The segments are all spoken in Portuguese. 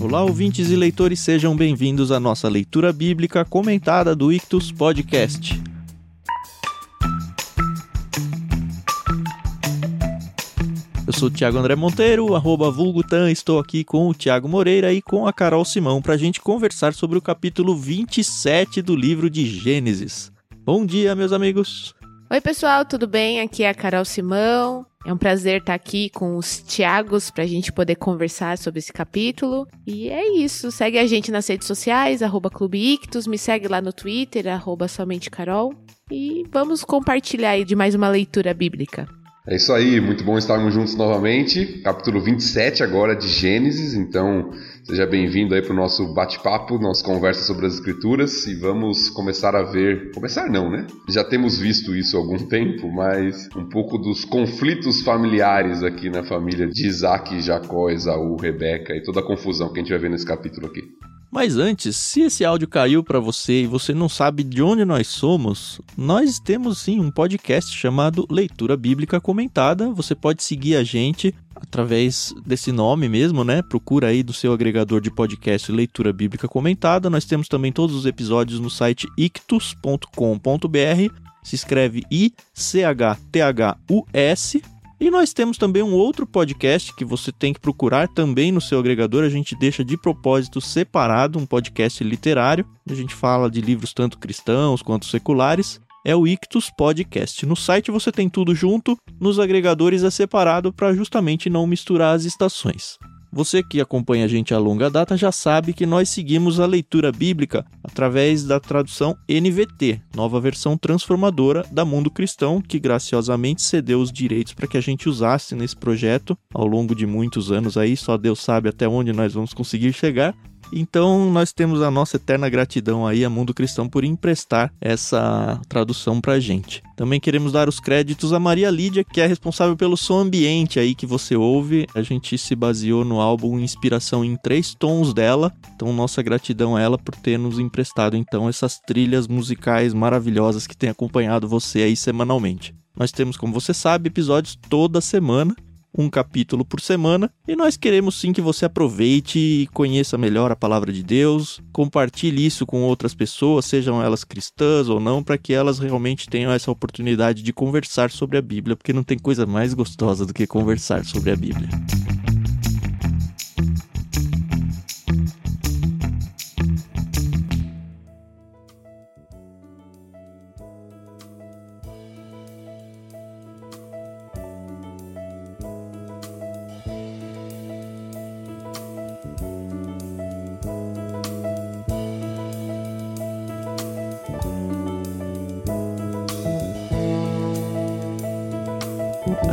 Olá, ouvintes e leitores, sejam bem-vindos à nossa leitura bíblica comentada do Ictus Podcast. Eu sou o Thiago André Monteiro, arroba Vulgutan, estou aqui com o Thiago Moreira e com a Carol Simão para a gente conversar sobre o capítulo 27 do livro de Gênesis. Bom dia, meus amigos! Oi, pessoal, tudo bem? Aqui é a Carol Simão. É um prazer estar aqui com os Tiagos para a gente poder conversar sobre esse capítulo. E é isso. Segue a gente nas redes sociais, arroba Clube Ictus, me segue lá no Twitter, arroba somente Carol. E vamos compartilhar de mais uma leitura bíblica. É isso aí, muito bom estarmos juntos novamente. Capítulo 27 agora de Gênesis, então seja bem-vindo aí para o nosso bate-papo, nossa conversa sobre as escrituras e vamos começar a ver, começar não, né? Já temos visto isso há algum tempo, mas um pouco dos conflitos familiares aqui na família de Isaac, Jacó, Esaú, Rebeca e toda a confusão que a gente vai ver nesse capítulo aqui. Mas antes, se esse áudio caiu para você e você não sabe de onde nós somos, nós temos sim um podcast chamado Leitura Bíblica Comentada. Você pode seguir a gente através desse nome mesmo, né? Procura aí do seu agregador de podcast Leitura Bíblica Comentada. Nós temos também todos os episódios no site ictus.com.br. Se escreve I C H T H U S e nós temos também um outro podcast que você tem que procurar também no seu agregador. A gente deixa de propósito separado um podcast literário. A gente fala de livros tanto cristãos quanto seculares. É o Ictus Podcast. No site você tem tudo junto, nos agregadores é separado para justamente não misturar as estações. Você que acompanha a gente a longa data já sabe que nós seguimos a leitura bíblica através da tradução NVT, nova versão transformadora da Mundo Cristão, que graciosamente cedeu os direitos para que a gente usasse nesse projeto ao longo de muitos anos aí, só Deus sabe até onde nós vamos conseguir chegar. Então nós temos a nossa eterna gratidão aí a Mundo Cristão por emprestar essa tradução pra gente. Também queremos dar os créditos a Maria Lídia, que é responsável pelo som ambiente aí que você ouve. A gente se baseou no álbum Inspiração em três tons dela. Então nossa gratidão a ela por ter nos emprestado então essas trilhas musicais maravilhosas que tem acompanhado você aí semanalmente. Nós temos, como você sabe, episódios toda semana um capítulo por semana, e nós queremos sim que você aproveite e conheça melhor a palavra de Deus, compartilhe isso com outras pessoas, sejam elas cristãs ou não, para que elas realmente tenham essa oportunidade de conversar sobre a Bíblia, porque não tem coisa mais gostosa do que conversar sobre a Bíblia.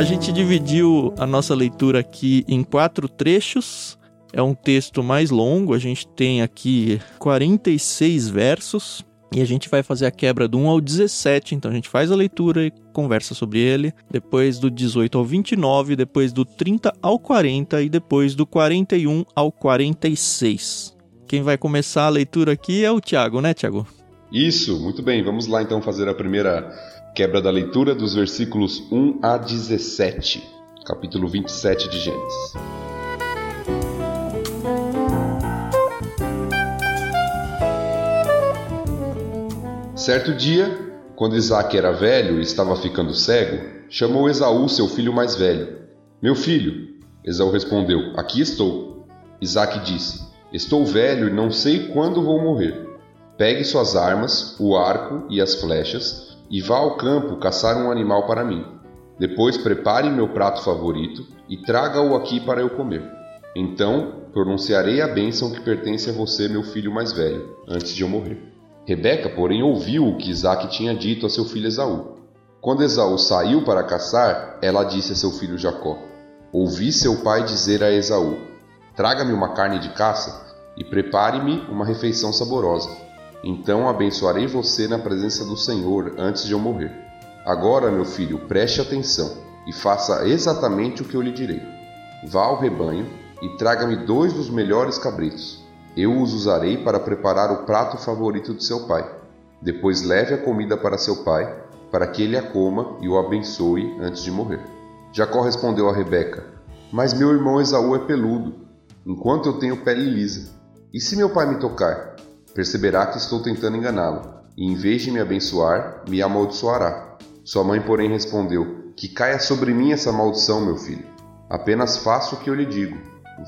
Gente dividiu a nossa leitura aqui em quatro trechos. É um texto mais longo, a gente tem aqui 46 versos. E a gente vai fazer a quebra do 1 ao 17, então a gente faz a leitura e conversa sobre ele. Depois do 18 ao 29, depois do 30 ao 40 e depois do 41 ao 46. Quem vai começar a leitura aqui é o Tiago, né, Tiago? Isso, muito bem. Vamos lá então fazer a primeira Quebra da leitura dos versículos 1 a 17, capítulo 27 de Gênesis. Certo dia, quando Isaac era velho e estava ficando cego, chamou Esaú, seu filho mais velho. Meu filho, Esaú respondeu: Aqui estou. Isaac disse: Estou velho e não sei quando vou morrer. Pegue suas armas, o arco e as flechas e vá ao campo caçar um animal para mim. Depois prepare meu prato favorito e traga-o aqui para eu comer. Então pronunciarei a bênção que pertence a você, meu filho mais velho, antes de eu morrer. Rebeca, porém, ouviu o que Isaac tinha dito a seu filho Esaú. Quando Esaú saiu para caçar, ela disse a seu filho Jacó: Ouvi seu pai dizer a Esaú: Traga-me uma carne de caça e prepare-me uma refeição saborosa. Então abençoarei você na presença do Senhor antes de eu morrer. Agora, meu filho, preste atenção e faça exatamente o que eu lhe direi. Vá ao rebanho e traga-me dois dos melhores cabritos. Eu os usarei para preparar o prato favorito de seu pai. Depois leve a comida para seu pai, para que ele a coma e o abençoe antes de morrer. Jacó respondeu a Rebeca: Mas meu irmão Esaú é peludo. enquanto eu tenho pele lisa. E se meu pai me tocar? Perceberá que estou tentando enganá-lo, e em vez de me abençoar, me amaldiçoará. Sua mãe, porém, respondeu: Que caia sobre mim essa maldição, meu filho. Apenas faça o que eu lhe digo.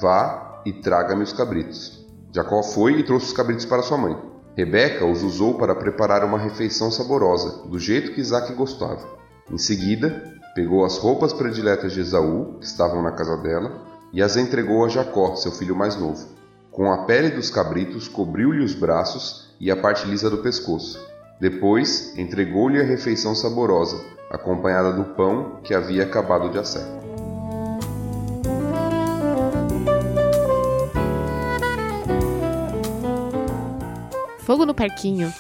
Vá e traga-me os cabritos. Jacó foi e trouxe os cabritos para sua mãe. Rebeca os usou para preparar uma refeição saborosa, do jeito que Isaac gostava. Em seguida, pegou as roupas prediletas de Esaú, que estavam na casa dela, e as entregou a Jacó, seu filho mais novo. Com a pele dos cabritos, cobriu-lhe os braços e a parte lisa do pescoço. Depois, entregou-lhe a refeição saborosa, acompanhada do pão que havia acabado de assar. Fogo no parquinho.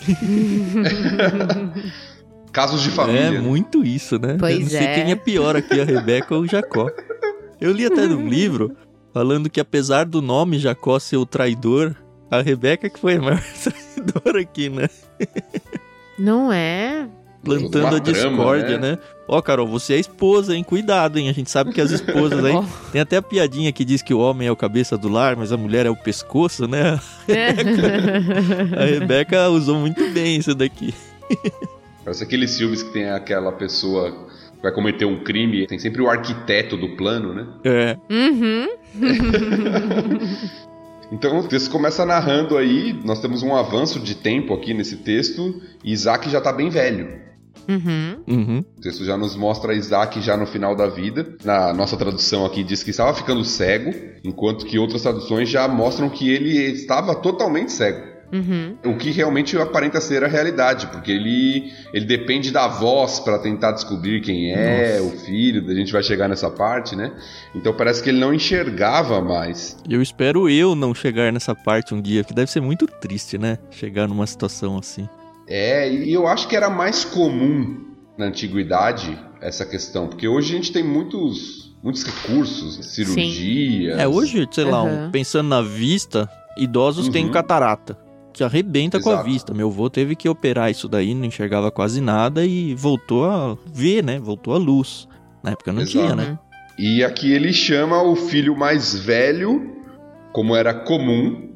Casos de família. É muito isso, né? Pois Eu não sei é. quem é pior aqui, a Rebeca ou o Jacó. Eu li até num livro falando que apesar do nome Jacó ser o traidor, a Rebeca que foi a maior traidora aqui, né? Não é? Plantando Uma a discórdia, trama, né? Ó, Carol, você é esposa, hein? Cuidado, hein? A gente sabe que as esposas aí. Tem até a piadinha que diz que o homem é o cabeça do lar, mas a mulher é o pescoço, né? A Rebeca usou muito bem isso daqui. Parece aqueles filmes que tem aquela pessoa vai cometer um crime, tem sempre o arquiteto do plano, né? É. Uhum. Então o texto começa narrando aí, nós temos um avanço de tempo aqui nesse texto, e Isaac já tá bem velho. Uhum. Uhum. O texto já nos mostra Isaac já no final da vida. Na nossa tradução aqui diz que estava ficando cego, enquanto que outras traduções já mostram que ele estava totalmente cego. Uhum. O que realmente aparenta ser a realidade, porque ele, ele depende da voz para tentar descobrir quem é o filho, a gente vai chegar nessa parte, né? Então parece que ele não enxergava mais. Eu espero eu não chegar nessa parte um dia, que deve ser muito triste, né? Chegar numa situação assim. É, e eu acho que era mais comum na antiguidade essa questão, porque hoje a gente tem muitos, muitos recursos, cirurgias. É, hoje, sei lá, um- pensando na vista, idosos têm Uhum. catarata, que arrebenta com a Exato. vista. Meu avô teve que operar isso daí, não enxergava quase nada e voltou a ver, né? Voltou a luz. Na época não Exato. tinha, né? E aqui ele chama o filho mais velho, como era comum.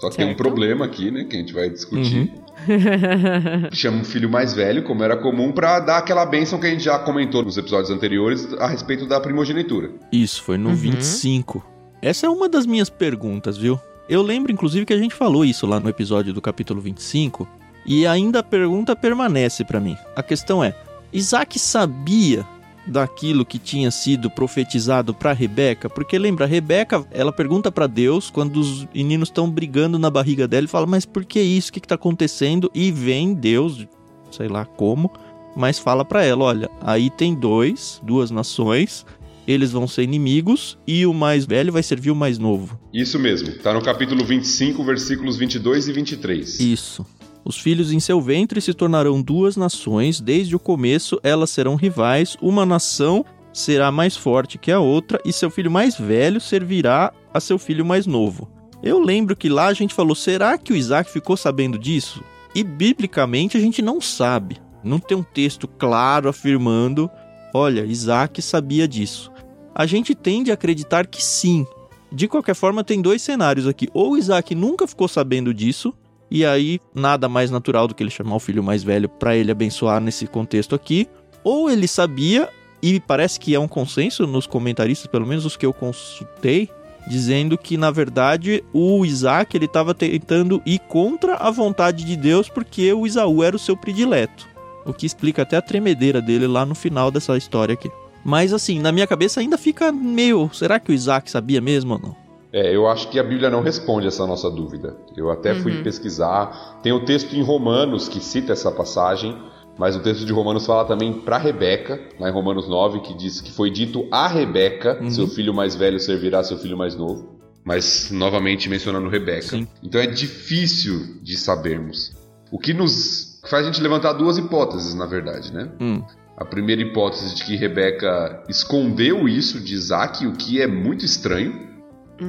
Só que tem um Certo. problema aqui, né? Que a gente vai discutir. Uhum. Chama o filho mais velho, como era comum, pra dar aquela bênção que a gente já comentou nos episódios anteriores a respeito da primogenitura. Isso, foi no Uhum. 25. Essa é uma das minhas perguntas, viu? Eu lembro, inclusive, que a gente falou isso lá no episódio do capítulo 25, e ainda a pergunta permanece pra mim. A questão é: Isaac sabia daquilo que tinha sido profetizado pra Rebeca? Porque lembra, Rebeca, ela pergunta pra Deus quando os meninos estão brigando na barriga dela e fala: "Mas por que isso? O que que tá acontecendo?" E vem Deus, sei lá como, mas fala pra ela: "Olha, aí tem dois, duas nações, eles vão ser inimigos e o mais velho vai servir o mais novo." Isso mesmo, tá no capítulo 25, versículos 22 e 23. Isso. Os filhos em seu ventre se tornarão duas nações, desde o começo elas serão rivais, uma nação será mais forte que a outra e seu filho mais velho servirá a seu filho mais novo. Eu lembro que lá a gente falou: será que o Isaac ficou sabendo disso? E biblicamente a gente não sabe. Não tem um texto claro afirmando: olha, Isaac sabia disso. A gente tende a acreditar que sim. De qualquer forma, tem dois cenários aqui. Ou Isaac nunca ficou sabendo disso, e aí nada mais natural do que ele chamar o filho mais velho para ele abençoar nesse contexto aqui. Ou ele sabia, e parece que é um consenso nos comentaristas, pelo menos os que eu consultei, dizendo que na verdade o Isaac ele estava tentando ir contra a vontade de Deus porque o Isaú era o seu predileto. O que explica até a tremedeira dele lá no final dessa história aqui. Mas assim, na minha cabeça ainda fica meio. Será que o Isaac sabia mesmo ou não? É, eu acho que a Bíblia não responde essa nossa dúvida. Eu até fui Uhum. pesquisar. Tem o texto em Romanos que cita essa passagem, mas o texto de Romanos fala também para Rebeca, lá em Romanos 9, que diz que foi dito a Rebeca: Uhum. seu filho mais velho servirá seu filho mais novo. Mas novamente mencionando Rebeca. Sim. Então é difícil de sabermos. O que nos faz a gente levantar duas hipóteses, na verdade, né? Hum. A primeira hipótese de que Rebeca escondeu isso de Isaac, o que é muito estranho.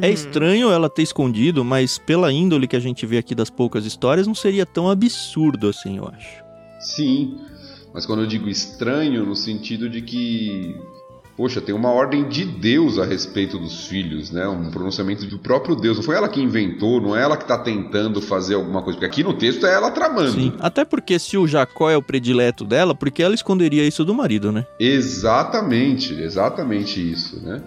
É estranho ela ter escondido, mas pela índole que a gente vê aqui das poucas histórias, não seria tão absurdo assim, eu acho. Sim, mas quando eu digo estranho, no sentido de que poxa, tem uma ordem de Deus a respeito dos filhos, né? Um pronunciamento do próprio Deus. Não foi ela que inventou, não é ela que está tentando fazer alguma coisa. Porque aqui no texto é ela tramando. Sim, até porque se o Jacó é o predileto dela, porque ela esconderia isso do marido, né? Exatamente, exatamente isso, né?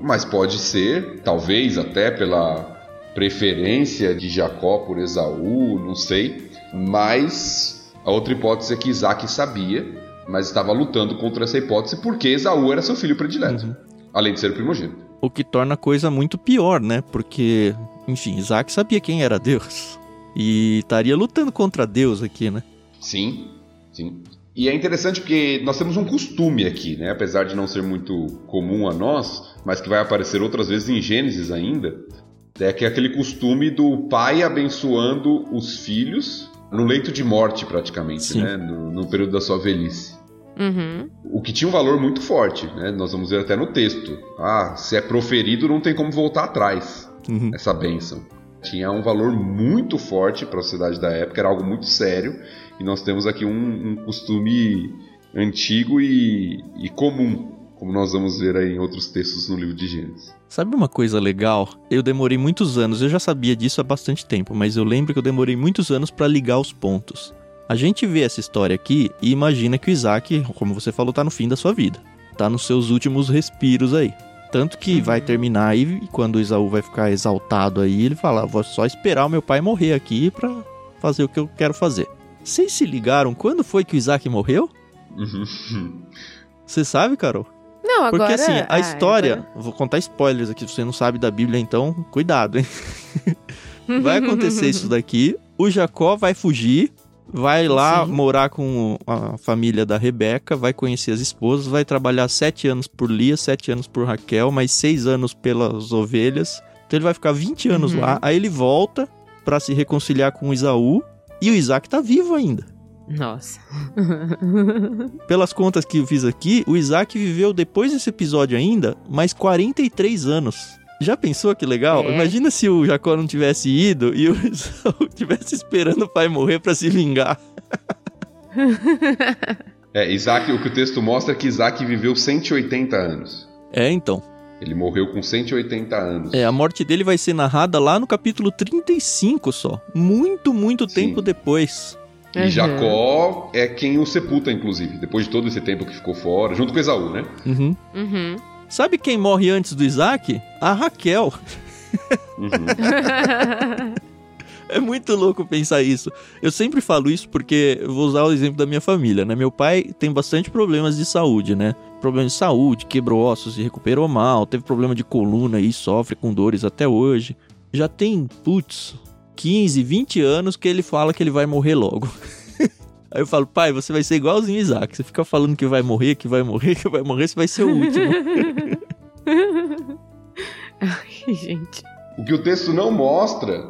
Mas pode ser, talvez até pela preferência de Jacó por Esaú, não sei. Mas a outra hipótese é que Isaac sabia mas estava lutando contra essa hipótese porque Esaú era seu filho predileto, uhum. além de ser o primogênito. O que torna a coisa muito pior, né? Porque, enfim, Isaac sabia quem era Deus e estaria lutando contra Deus aqui, né? Sim, sim. E é interessante porque nós temos um costume aqui, né? Apesar de não ser muito comum a nós, mas que vai aparecer outras vezes em Gênesis ainda, é que é aquele costume do pai abençoando os filhos no leito de morte, praticamente, Sim. né? No, no, período da sua velhice. Uhum. O que tinha um valor muito forte, né? Nós vamos ver até no texto. Ah, se é proferido, não tem como voltar atrás uhum. essa bênção. Tinha um valor muito forte para a sociedade da época, era algo muito sério, e nós temos aqui um, um costume antigo e, e comum, como nós vamos ver aí em outros textos no livro de Gênesis. Sabe uma coisa legal? Eu demorei muitos anos, eu já sabia disso há bastante tempo, mas eu lembro que eu demorei muitos anos para ligar os pontos. A gente vê essa história aqui e imagina que o Isaac, como você falou, tá no fim da sua vida. Tá nos seus últimos respiros aí. Tanto que uhum. vai terminar aí e quando o Isaú vai ficar exaltado aí, ele fala: Vou só esperar o meu pai morrer aqui pra fazer o que eu quero fazer. Vocês se ligaram quando foi que o Isaac morreu? Uhum. Você sabe, Carol? Não, agora... Porque assim, a ah, história. Agora... Vou contar spoilers aqui, se você não sabe da Bíblia, então cuidado, hein? vai acontecer isso daqui. O Jacó vai fugir vai lá Sim. morar com a família da Rebeca, vai conhecer as esposas, vai trabalhar sete anos por Lia, sete anos por Raquel, mais seis anos pelas ovelhas. Então ele vai ficar 20 anos uhum. lá, aí ele volta para se reconciliar com Isaú e o Isaac tá vivo ainda. Nossa. Pelas contas que eu fiz aqui, o Isaac viveu depois desse episódio ainda mais 43 anos. Já pensou que legal? É. Imagina se o Jacó não tivesse ido e o Isaú tivesse esperando o pai morrer para se vingar. é, Isaac, o que o texto mostra é que Isaac viveu 180 anos. É, então. Ele morreu com 180 anos. É, a morte dele vai ser narrada lá no capítulo 35 só. Muito, muito Sim. tempo depois. E uhum. Jacó é quem o sepulta, inclusive, depois de todo esse tempo que ficou fora, junto com Esaú, né? Uhum. Uhum. Sabe quem morre antes do Isaac? A Raquel. Uhum. é muito louco pensar isso. Eu sempre falo isso porque vou usar o exemplo da minha família, né? Meu pai tem bastante problemas de saúde, né? Problema de saúde, quebrou ossos e recuperou mal, teve problema de coluna e sofre com dores até hoje. Já tem, putz, 15, 20 anos que ele fala que ele vai morrer logo. Aí eu falo, pai, você vai ser igualzinho Isaac. Você fica falando que vai morrer, que vai morrer, que vai morrer, você vai ser o último. Ai, gente. O que o texto não mostra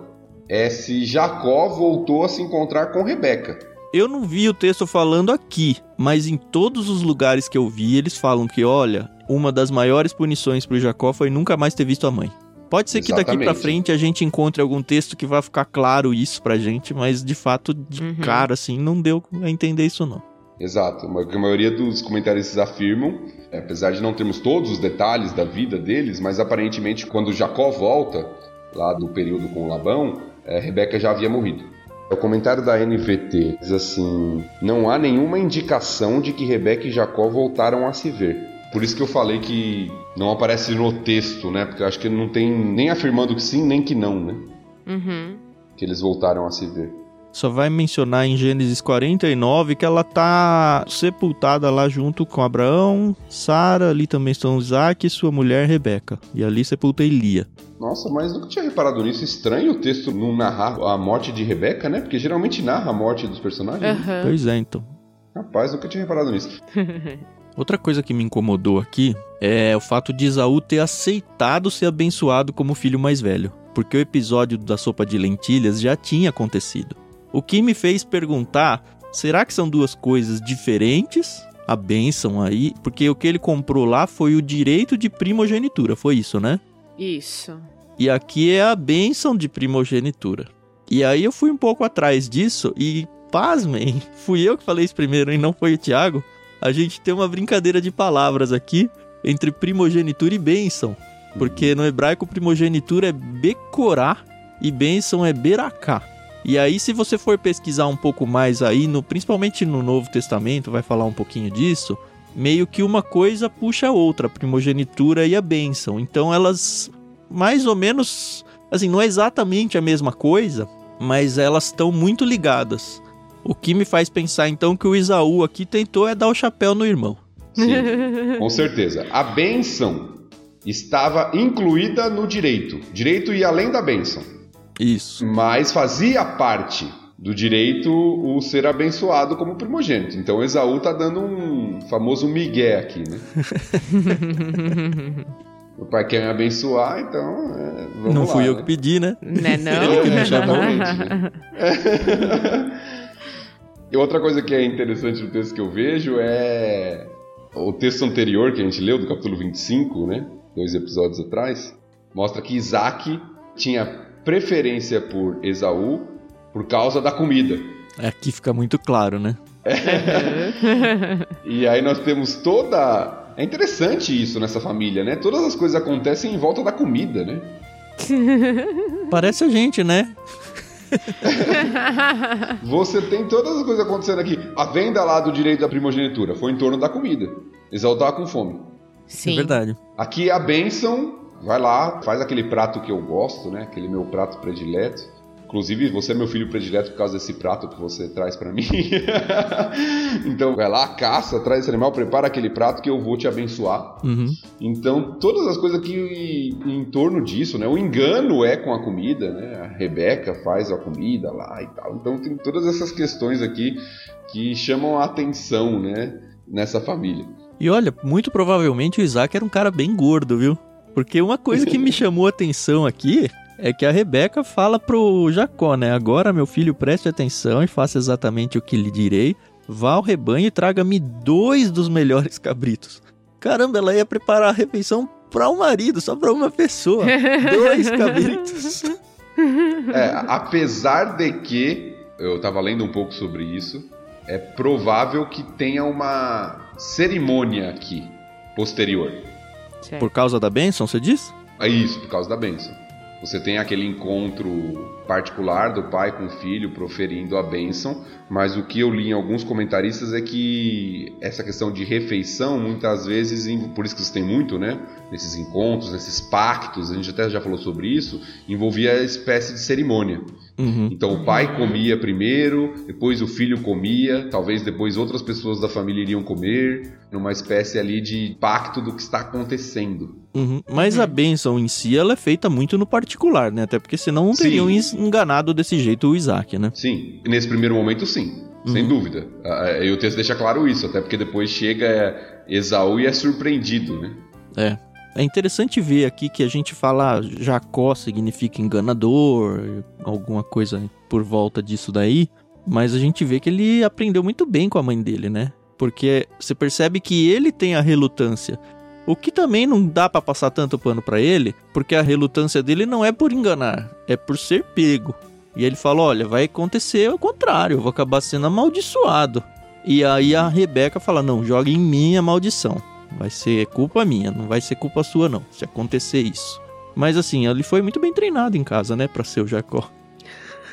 é se Jacó voltou a se encontrar com Rebeca. Eu não vi o texto falando aqui, mas em todos os lugares que eu vi, eles falam que, olha, uma das maiores punições para Jacó foi nunca mais ter visto a mãe. Pode ser que daqui para frente a gente encontre algum texto que vai ficar claro isso pra gente, mas de fato, de uhum. cara, assim, não deu a entender isso não. Exato, a maioria dos comentaristas afirmam, apesar de não termos todos os detalhes da vida deles, mas aparentemente quando Jacó volta, lá do período com Labão, é, Rebeca já havia morrido. O comentário da NVT diz assim: Não há nenhuma indicação de que Rebeca e Jacó voltaram a se ver. Por isso que eu falei que não aparece no texto, né? Porque eu acho que não tem nem afirmando que sim, nem que não, né? Uhum. Que eles voltaram a se ver. Só vai mencionar em Gênesis 49 que ela tá sepultada lá junto com Abraão, Sara, ali também estão Isaac e sua mulher Rebeca. E ali sepulta Elia. Nossa, mas nunca tinha reparado nisso. Estranho o texto não narrar a morte de Rebeca, né? Porque geralmente narra a morte dos personagens. Uhum. Pois é, então. Rapaz, nunca tinha reparado nisso. Outra coisa que me incomodou aqui é o fato de Isaú ter aceitado ser abençoado como filho mais velho, porque o episódio da sopa de lentilhas já tinha acontecido. O que me fez perguntar: será que são duas coisas diferentes? A bênção aí, porque o que ele comprou lá foi o direito de primogenitura, foi isso, né? Isso. E aqui é a bênção de primogenitura. E aí eu fui um pouco atrás disso e, pasmem, fui eu que falei isso primeiro e não foi o Tiago a gente tem uma brincadeira de palavras aqui, entre primogenitura e bênção. Porque no hebraico primogenitura é becorá e bênção é beracá. E aí, se você for pesquisar um pouco mais aí, no, principalmente no Novo Testamento, vai falar um pouquinho disso, meio que uma coisa puxa a outra, a primogenitura e a bênção. Então elas, mais ou menos, assim, não é exatamente a mesma coisa, mas elas estão muito ligadas. O que me faz pensar então que o Isaú aqui tentou é dar o chapéu no irmão. Sim, com certeza. A bênção estava incluída no direito. Direito ia além da bênção. Isso. Mas fazia parte do direito o ser abençoado como primogênito. Então Esaú tá dando um famoso migué aqui, né? o pai quer me abençoar, então é, vamos não lá, fui eu né? que pedi, né? Né não? É, exatamente, né? E outra coisa que é interessante no texto que eu vejo é o texto anterior que a gente leu, do capítulo 25, né? Dois episódios atrás, mostra que Isaac tinha preferência por Esaú por causa da comida. Aqui fica muito claro, né? E aí nós temos toda. É interessante isso nessa família, né? Todas as coisas acontecem em volta da comida, né? Parece a gente, né? Você tem todas as coisas acontecendo aqui. A venda lá do direito da primogenitura foi em torno da comida. Esaú tava com fome. Sim. É verdade. Aqui a bênção, vai lá, faz aquele prato que eu gosto, né? Aquele meu prato predileto. Inclusive, você é meu filho predileto por causa desse prato que você traz pra mim. então, vai lá, caça, traz esse animal, prepara aquele prato que eu vou te abençoar. Uhum. Então, todas as coisas aqui em torno disso, né? O engano é com a comida, né? A Rebeca faz a comida lá e tal. Então, tem todas essas questões aqui que chamam a atenção, né? Nessa família. E olha, muito provavelmente o Isaac era um cara bem gordo, viu? Porque uma coisa que me chamou a atenção aqui é que a Rebeca fala pro Jacó, né? Agora, meu filho, preste atenção e faça exatamente o que lhe direi. Vá ao rebanho e traga-me dois dos melhores cabritos. Caramba, ela ia preparar a refeição para o marido, só para uma pessoa. Dois cabritos. É, apesar de que eu estava lendo um pouco sobre isso, é provável que tenha uma cerimônia aqui posterior. Certo. Por causa da bênção, você diz? É isso, por causa da bênção. Você tem aquele encontro particular do pai com o filho proferindo a bênção, mas o que eu li em alguns comentaristas é que essa questão de refeição, muitas vezes, por isso que você tem muito, né? Nesses encontros, nesses pactos, a gente até já falou sobre isso, envolvia espécie de cerimônia. Uhum. Então o pai comia primeiro, depois o filho comia, talvez depois outras pessoas da família iriam comer, numa espécie ali de pacto do que está acontecendo. Uhum. Mas a bênção em si, ela é feita muito no particular, né? Até porque senão não Sim. teriam ens- enganado desse jeito o Isaac, né? Sim, nesse primeiro momento sim, sem Uhum. dúvida. Ah, E o texto deixa claro isso, até porque depois chega Esaú e é surpreendido, né? É. É interessante ver aqui que a gente fala ah, Jacó significa enganador, alguma coisa por volta disso daí, mas a gente vê que ele aprendeu muito bem com a mãe dele, né? Porque você percebe que ele tem a relutância. O que também não dá pra passar tanto pano pra ele, porque a relutância dele não é por enganar, é por ser pego. E ele fala: "Olha, vai acontecer o contrário, eu vou acabar sendo amaldiçoado". E aí a Rebeca fala: "Não, joga em mim a maldição". Vai ser culpa minha, não vai ser culpa sua, não, se acontecer isso. Mas assim, ele foi muito bem treinado em casa, né, pra ser o Jacó.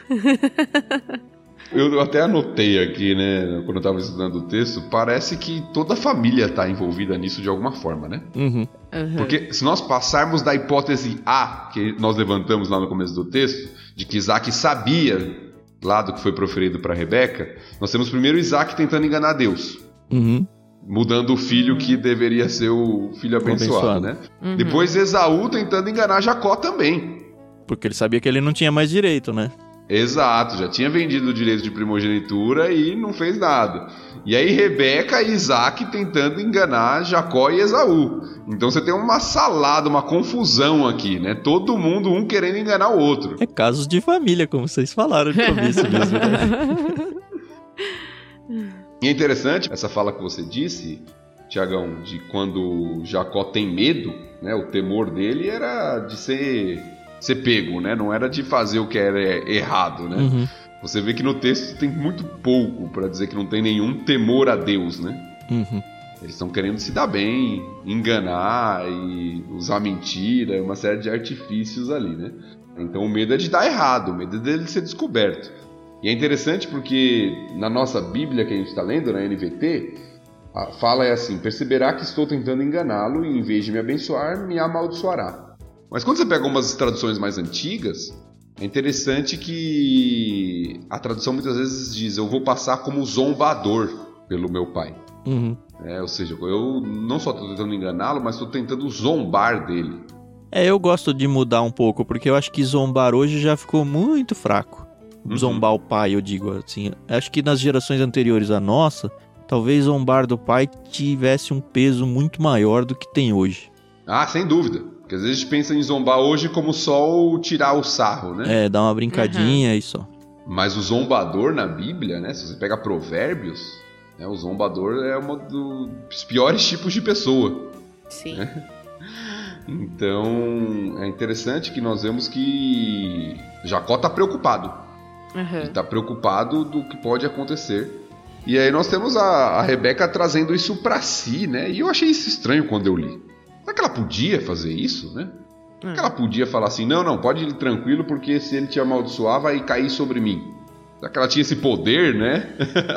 Eu até anotei aqui, né, quando eu estava estudando o texto, parece que toda a família está envolvida nisso de alguma forma, né? Uhum. Uhum. Porque se nós passarmos da hipótese A, que nós levantamos lá no começo do texto, de que Isaac sabia lá do que foi proferido para Rebeca, nós temos primeiro Isaac tentando enganar Deus. Uhum. Mudando o filho que deveria ser o filho abençoado, abençoado. né? Uhum. Depois Esaú tentando enganar Jacó também. Porque ele sabia que ele não tinha mais direito, né? Exato, já tinha vendido o direito de primogenitura e não fez nada. E aí Rebeca e Isaac tentando enganar Jacó e Esaú. Então você tem uma salada, uma confusão aqui, né? Todo mundo um querendo enganar o outro. É casos de família, como vocês falaram no começo mesmo. Né? E é interessante essa fala que você disse, Tiagão, de quando Jacó tem medo, né? O temor dele era de ser, ser pego, né? Não era de fazer o que era errado, né? Uhum. Você vê que no texto tem muito pouco para dizer que não tem nenhum temor a Deus, né? Uhum. Eles estão querendo se dar bem, enganar e usar mentira, uma série de artifícios ali, né? Então o medo é de dar errado, o medo é dele ser descoberto. E é interessante porque na nossa Bíblia que a gente está lendo, na NVT, a fala é assim: perceberá que estou tentando enganá-lo e em vez de me abençoar, me amaldiçoará. Mas quando você pega algumas traduções mais antigas, é interessante que a tradução muitas vezes diz: eu vou passar como zombador pelo meu pai. Uhum. É, ou seja, eu não só estou tentando enganá-lo, mas estou tentando zombar dele. É, eu gosto de mudar um pouco, porque eu acho que zombar hoje já ficou muito fraco. Uhum. Zombar o pai, eu digo assim. Acho que nas gerações anteriores à nossa, talvez zombar do pai tivesse um peso muito maior do que tem hoje. Ah, sem dúvida. Porque às vezes a gente pensa em zombar hoje como só o tirar o sarro, né? É, dar uma brincadinha e só. Mas o zombador na Bíblia, né? Se você pega provérbios, né, o zombador é um dos piores tipos de pessoa. Sim. Então é interessante que nós vemos que Jacó está preocupado. Uhum. Ele está preocupado do que pode acontecer. E aí nós temos a, a Rebeca trazendo isso para si, né? E eu achei isso estranho quando eu li. Será que ela podia fazer isso, né? Será que ela podia falar assim, não, não, pode ir tranquilo, porque se ele te amaldiçoar, vai cair sobre mim. Será que ela tinha esse poder, né?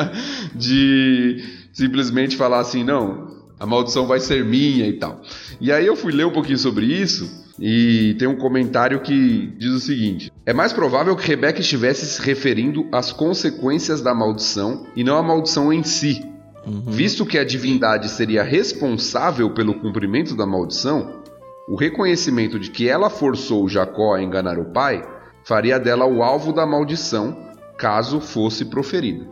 de simplesmente falar assim, não, a maldição vai ser minha e tal. E aí eu fui ler um pouquinho sobre isso e tem um comentário que diz o seguinte: É mais provável que Rebeca estivesse se referindo às consequências da maldição e não à maldição em si. Uhum. Visto que a divindade seria responsável pelo cumprimento da maldição, o reconhecimento de que ela forçou Jacó a enganar o pai faria dela o alvo da maldição caso fosse proferida.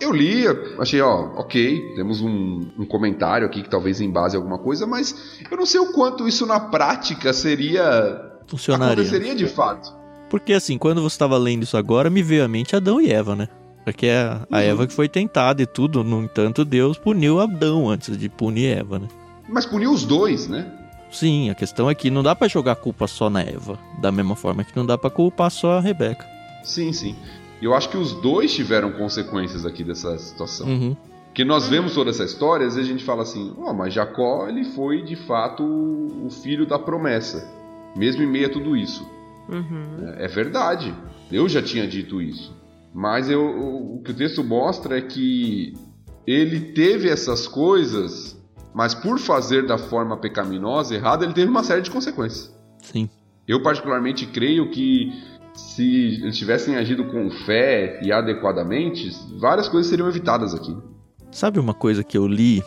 Eu li, achei, ó, ok, temos um, um comentário aqui que talvez embase alguma coisa, mas eu não sei o quanto isso na prática seria. Funcionaria. aconteceria de fato. Porque assim, quando você estava lendo isso agora, me veio à mente Adão e Eva, né? Porque é a, a Uhum. Eva que foi tentada e tudo, no entanto, Deus puniu Adão antes de punir Eva, né? Mas puniu os dois, né? Sim, a questão é que não dá pra jogar a culpa só na Eva, da mesma forma que não dá pra culpar só a Rebeca. Sim, sim. Eu acho que os dois tiveram consequências aqui dessa situação. Uhum. Porque nós vemos toda essa história, às vezes a gente fala assim, ó, mas Jacó, ele foi de fato o filho da promessa, mesmo em meio a tudo isso. Uhum. É verdade, eu já tinha dito isso. Mas eu, o o que o texto mostra é que ele teve essas coisas, mas por fazer da forma pecaminosa, errada, ele teve uma série de consequências. Sim. Eu particularmente creio que se eles tivessem agido com fé e adequadamente, várias coisas seriam evitadas aqui. Sabe uma coisa que eu li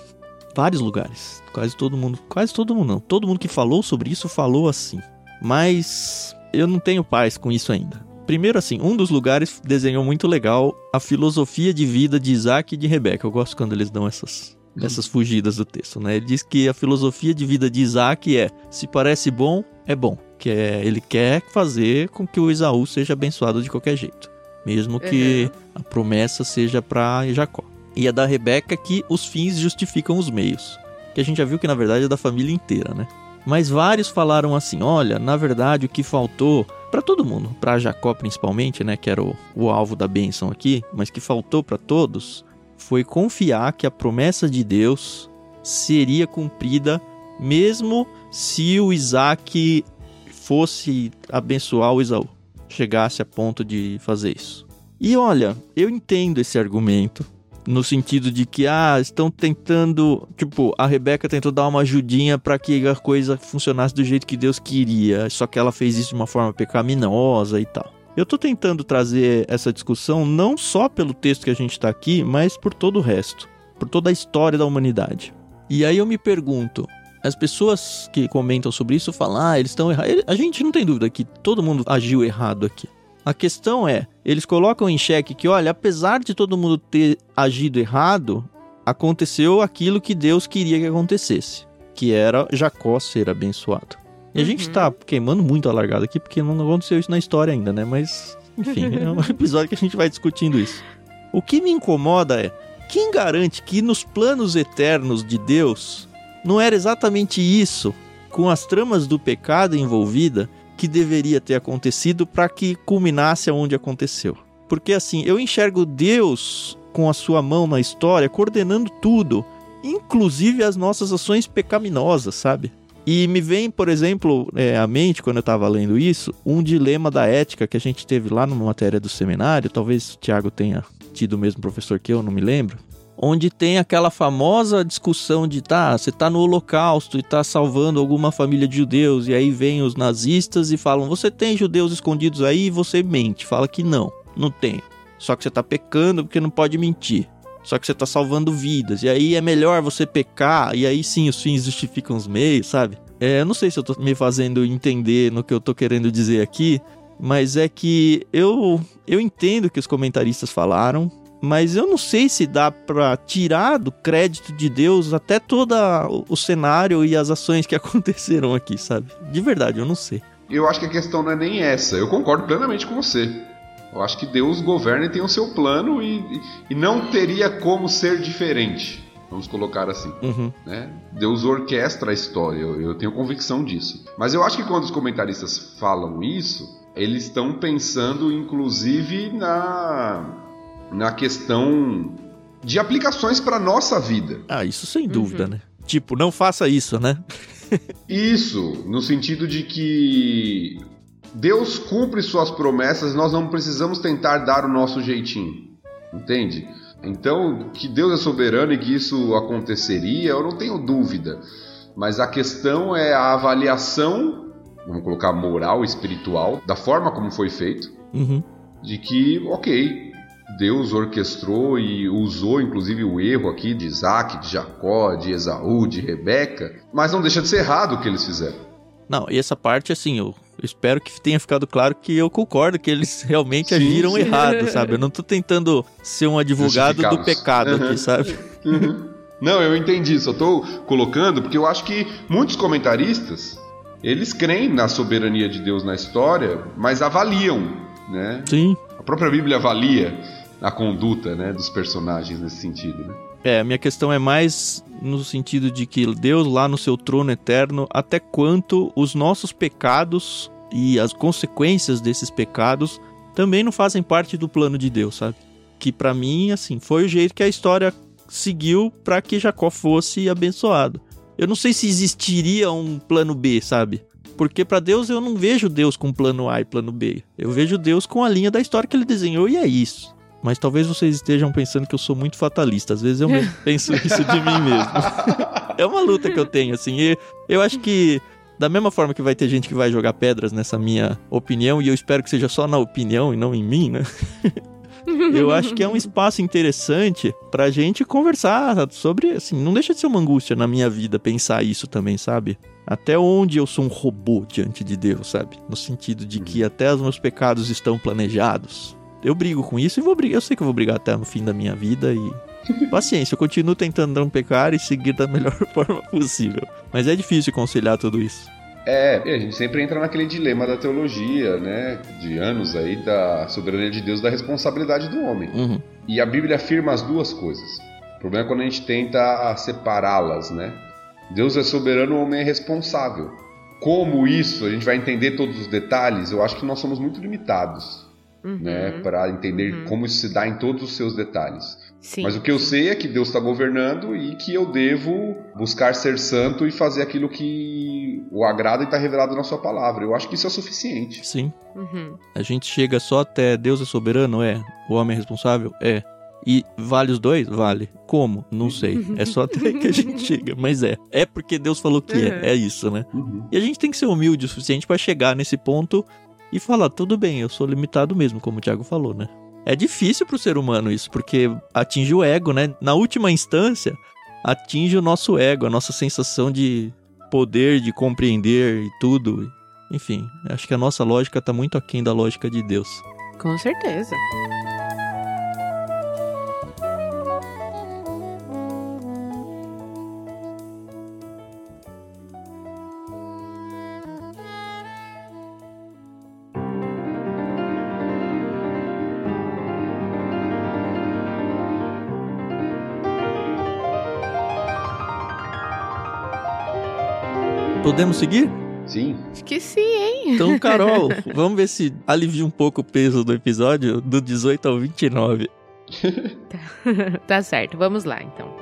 vários lugares, quase todo mundo, quase todo mundo não, todo mundo que falou sobre isso falou assim. Mas eu não tenho paz com isso ainda. Primeiro assim, um dos lugares desenhou muito legal a filosofia de vida de Isaac e de Rebeca. Eu gosto quando eles dão essas essas fugidas do texto, né? Ele diz que a filosofia de vida de Isaac é: se parece bom, é bom. Que é, ele quer fazer com que o Esaú seja abençoado de qualquer jeito, mesmo que a promessa seja para Jacó. E a da Rebeca que os fins justificam os meios, que a gente já viu que na verdade é da família inteira, né? Mas vários falaram assim: olha, na verdade o que faltou para todo mundo, para Jacó principalmente, né, que era o, o alvo da bênção aqui, mas que faltou para todos, foi confiar que a promessa de Deus seria cumprida mesmo se o Isaac fosse abençoar o Esaú, chegasse a ponto de fazer isso. E olha, eu entendo esse argumento, no sentido de que, ah, estão tentando. Tipo, a Rebeca tentou dar uma ajudinha para que a coisa funcionasse do jeito que Deus queria, só que ela fez isso de uma forma pecaminosa e tal. Eu tô tentando trazer essa discussão não só pelo texto que a gente tá aqui, mas por todo o resto, por toda a história da humanidade. E aí eu me pergunto, as pessoas que comentam sobre isso falam, ah, eles estão errados. A gente não tem dúvida que todo mundo agiu errado aqui. A questão é, eles colocam em xeque que, olha, apesar de todo mundo ter agido errado, aconteceu aquilo que Deus queria que acontecesse, que era Jacó ser abençoado. E a gente Uhum. tá queimando muito a largada aqui, porque não aconteceu isso na história ainda, né? Mas, enfim, é um episódio que a gente vai discutindo isso. O que me incomoda é, quem garante que nos planos eternos de Deus não era exatamente isso, com as tramas do pecado envolvida, que deveria ter acontecido para que culminasse aonde aconteceu? Porque assim, eu enxergo Deus com a sua mão na história, coordenando tudo inclusive as nossas ações pecaminosas, sabe? E me vem, por exemplo, é, à mente, quando eu estava lendo isso, um dilema da ética que a gente teve lá numa matéria do seminário, talvez o Tiago tenha tido o mesmo professor que eu, não me lembro, onde tem aquela famosa discussão de, tá, você tá no holocausto e tá salvando alguma família de judeus, e aí vem os nazistas e falam, você tem judeus escondidos aí? E você mente, fala que não, não tem. Só que você tá pecando porque não pode mentir. Só que você tá salvando vidas. E aí é melhor você pecar, e aí sim os fins justificam os meios, sabe? É, eu não sei se eu tô me fazendo entender no que eu tô querendo dizer aqui, mas é que eu, eu entendo que os comentaristas falaram, mas eu não sei se dá para tirar do crédito de Deus até todo o cenário e as ações que aconteceram aqui, sabe? De verdade, eu não sei. Eu acho que a questão não é nem essa. Eu concordo plenamente com você. Eu acho que Deus governa e tem o seu plano e, e não teria como ser diferente. Vamos colocar assim. Uhum. Né? Deus orquestra a história, eu, eu tenho convicção disso. Mas eu acho que quando os comentaristas falam isso, eles estão pensando inclusive na, na questão de aplicações para nossa vida. Ah, isso sem dúvida, uhum. né? Tipo, não faça isso, né? isso, no sentido de que Deus cumpre suas promessas, nós não precisamos tentar dar o nosso jeitinho. Entende? Então, que Deus é soberano e que isso aconteceria, eu não tenho dúvida. Mas a questão é a avaliação, vamos colocar moral, espiritual, da forma como foi feito. Uhum. De que, ok, Deus orquestrou e usou inclusive o erro aqui de Isaac, de Jacó, de Esaú, de Rebeca, mas não deixa de ser errado o que eles fizeram. Não, e essa parte, assim, eu espero que tenha ficado claro que eu concordo que eles realmente sim, agiram sim. errado, sabe? Eu não tô tentando ser um advogado do pecado uhum. aqui, sabe? Uhum. Não, eu entendi, só tô colocando porque eu acho que muitos comentaristas, eles creem na soberania de Deus na história, mas avaliam, né? Sim. A própria Bíblia avalia a conduta, né, dos personagens nesse sentido, né? É, a minha questão é mais no sentido de que Deus lá no seu trono eterno, até quanto os nossos pecados e as consequências desses pecados também não fazem parte do plano de Deus, sabe? Que para mim, assim, foi o jeito que a história seguiu para que Jacó fosse abençoado. Eu não sei se existiria um plano B, sabe? Porque para Deus eu não vejo Deus com plano A e plano B. Eu vejo Deus com a linha da história que ele desenhou e é isso. Mas talvez vocês estejam pensando que eu sou muito fatalista. Às vezes eu penso isso de mim mesmo. é uma luta que eu tenho, assim. E eu acho que, da mesma forma que vai ter gente que vai jogar pedras nessa minha opinião, e eu espero que seja só na opinião e não em mim, né? eu acho que é um espaço interessante pra gente conversar sobre, assim, não deixa de ser uma angústia na minha vida pensar isso também, sabe? Até onde eu sou um robô diante de Deus, sabe? No sentido de que até os meus pecados estão planejados eu brigo com isso e vou brigar. Eu sei que eu vou brigar até no fim da minha vida e. Paciência, eu continuo tentando não pecar e seguir da melhor forma possível. Mas é difícil conciliar tudo isso. É, a gente sempre entra naquele dilema da teologia, né? De anos aí, da soberania de Deus, da responsabilidade do homem. Uhum. E a Bíblia afirma as duas coisas. O problema é quando a gente tenta separá-las, né? Deus é soberano, o homem é responsável. Como isso, a gente vai entender todos os detalhes, eu acho que nós somos muito limitados uhum. né, para entender uhum. como isso se dá em todos os seus detalhes. Sim, Mas o que eu sei é que Deus está governando e que eu devo buscar ser santo e fazer aquilo que o agrada e está revelado na sua palavra. Eu acho que isso é suficiente. Sim. Uhum. A gente chega só até Deus é soberano? É. O homem é responsável? É. E vale os dois? Vale. Como? Não sei. É só até que a gente chega, mas é. É porque Deus falou que é. Uhum. É isso, né? Uhum. E a gente tem que ser humilde o suficiente para chegar nesse ponto e falar: tudo bem, eu sou limitado mesmo, como o Thiago falou, né? É difícil pro ser humano isso, porque atinge o ego, né? Na última instância, atinge o nosso ego, a nossa sensação de poder, de compreender e tudo. Enfim, acho que a nossa lógica tá muito aquém da lógica de Deus. Com certeza. Podemos seguir? Sim. Acho que sim, hein? Então, Carol, vamos ver se alivia um pouco o peso do episódio do 18 ao 29. tá. tá certo, vamos lá então.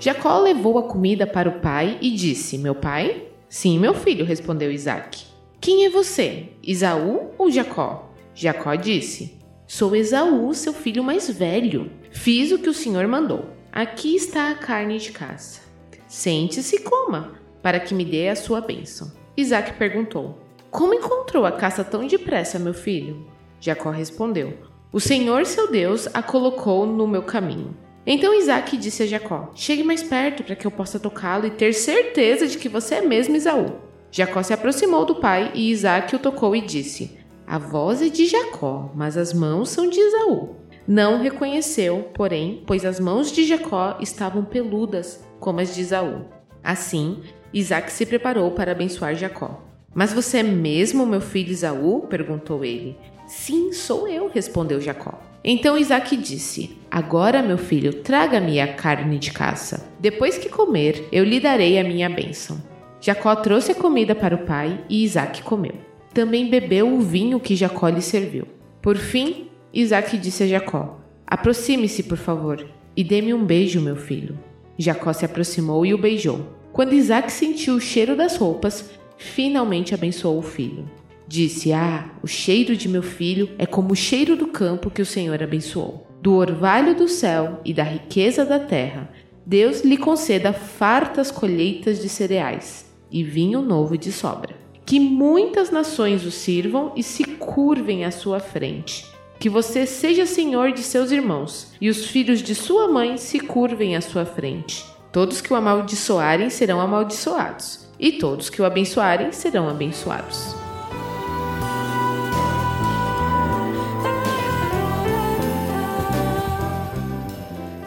Jacó levou a comida para o pai e disse: Meu pai? Sim, meu filho, respondeu Isaac. Quem é você, Isaú ou Jacó? Jacó disse: Sou Esaú, seu filho mais velho. Fiz o que o senhor mandou. Aqui está a carne de caça. Sente-se e coma, para que me dê a sua bênção. Isaac perguntou: Como encontrou a caça tão depressa, meu filho? Jacó respondeu: O Senhor seu Deus a colocou no meu caminho. Então Isaac disse a Jacó: Chegue mais perto para que eu possa tocá-lo e ter certeza de que você é mesmo Esaú. Jacó se aproximou do pai e Isaac o tocou e disse: A voz é de Jacó, mas as mãos são de Esaú. Não reconheceu, porém, pois as mãos de Jacó estavam peludas, como as de Esaú. Assim, Isaac se preparou para abençoar Jacó. Mas você é mesmo meu filho Esaú? perguntou ele. Sim, sou eu, respondeu Jacó. Então Isaac disse: Agora, meu filho, traga-me a carne de caça. Depois que comer, eu lhe darei a minha bênção. Jacó trouxe a comida para o pai e Isaac comeu. Também bebeu o vinho que Jacó lhe serviu. Por fim, Isaac disse a Jacó: Aproxime-se, por favor, e dê-me um beijo, meu filho. Jacó se aproximou e o beijou. Quando Isaac sentiu o cheiro das roupas, finalmente abençoou o filho. Disse: Ah, o cheiro de meu filho é como o cheiro do campo que o Senhor abençoou. Do orvalho do céu e da riqueza da terra, Deus lhe conceda fartas colheitas de cereais e vinho novo de sobra. Que muitas nações o sirvam e se curvem à sua frente. Que você seja senhor de seus irmãos e os filhos de sua mãe se curvem à sua frente. Todos que o amaldiçoarem serão amaldiçoados, e todos que o abençoarem serão abençoados.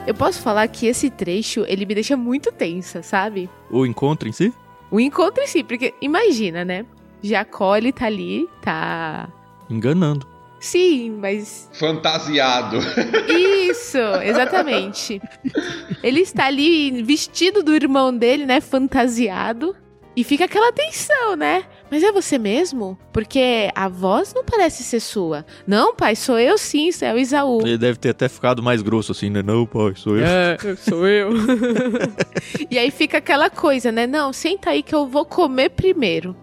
Eu posso falar que esse trecho, ele me deixa muito tensa, sabe? O encontro em si? O encontro em si, porque imagina, né? Jacó, ele tá ali, tá... Enganando. Sim, mas... Fantasiado. Isso, exatamente. Ele está ali vestido do irmão dele, né? Fantasiado. E fica aquela tensão, né? Mas é você mesmo? Porque a voz não parece ser sua. Não, pai, sou eu sim, é o Isaú. Ele deve ter até ficado mais grosso assim, né? Não, pai, sou eu. É, sou eu. e aí fica aquela coisa, né? Não, senta aí que eu vou comer primeiro.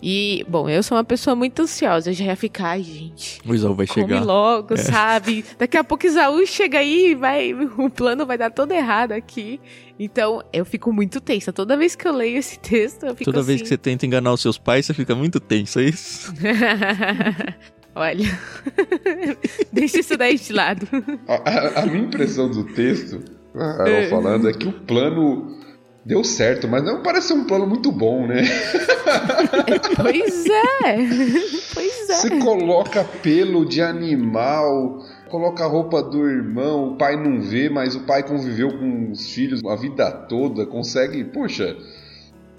E, bom, eu sou uma pessoa muito ansiosa. Eu já ia ficar, ai, gente. O Isaú vai come chegar. logo, É. sabe? Daqui a pouco Isaú chega aí e vai. O plano vai dar todo errado aqui. Então, eu fico muito tensa. Toda vez que eu leio esse texto, eu fico Toda vez assim... que você tenta enganar os seus pais, você fica muito tenso, é isso? Olha, deixa isso daí de lado. A, a- a minha impressão do texto, Carol falando, é que o plano deu certo, mas não parece ser um plano muito bom, né? Pois é, pois é. Você coloca pelo de animal, coloca a roupa do irmão, o pai não vê, mas o pai conviveu com os filhos a vida toda, consegue, poxa,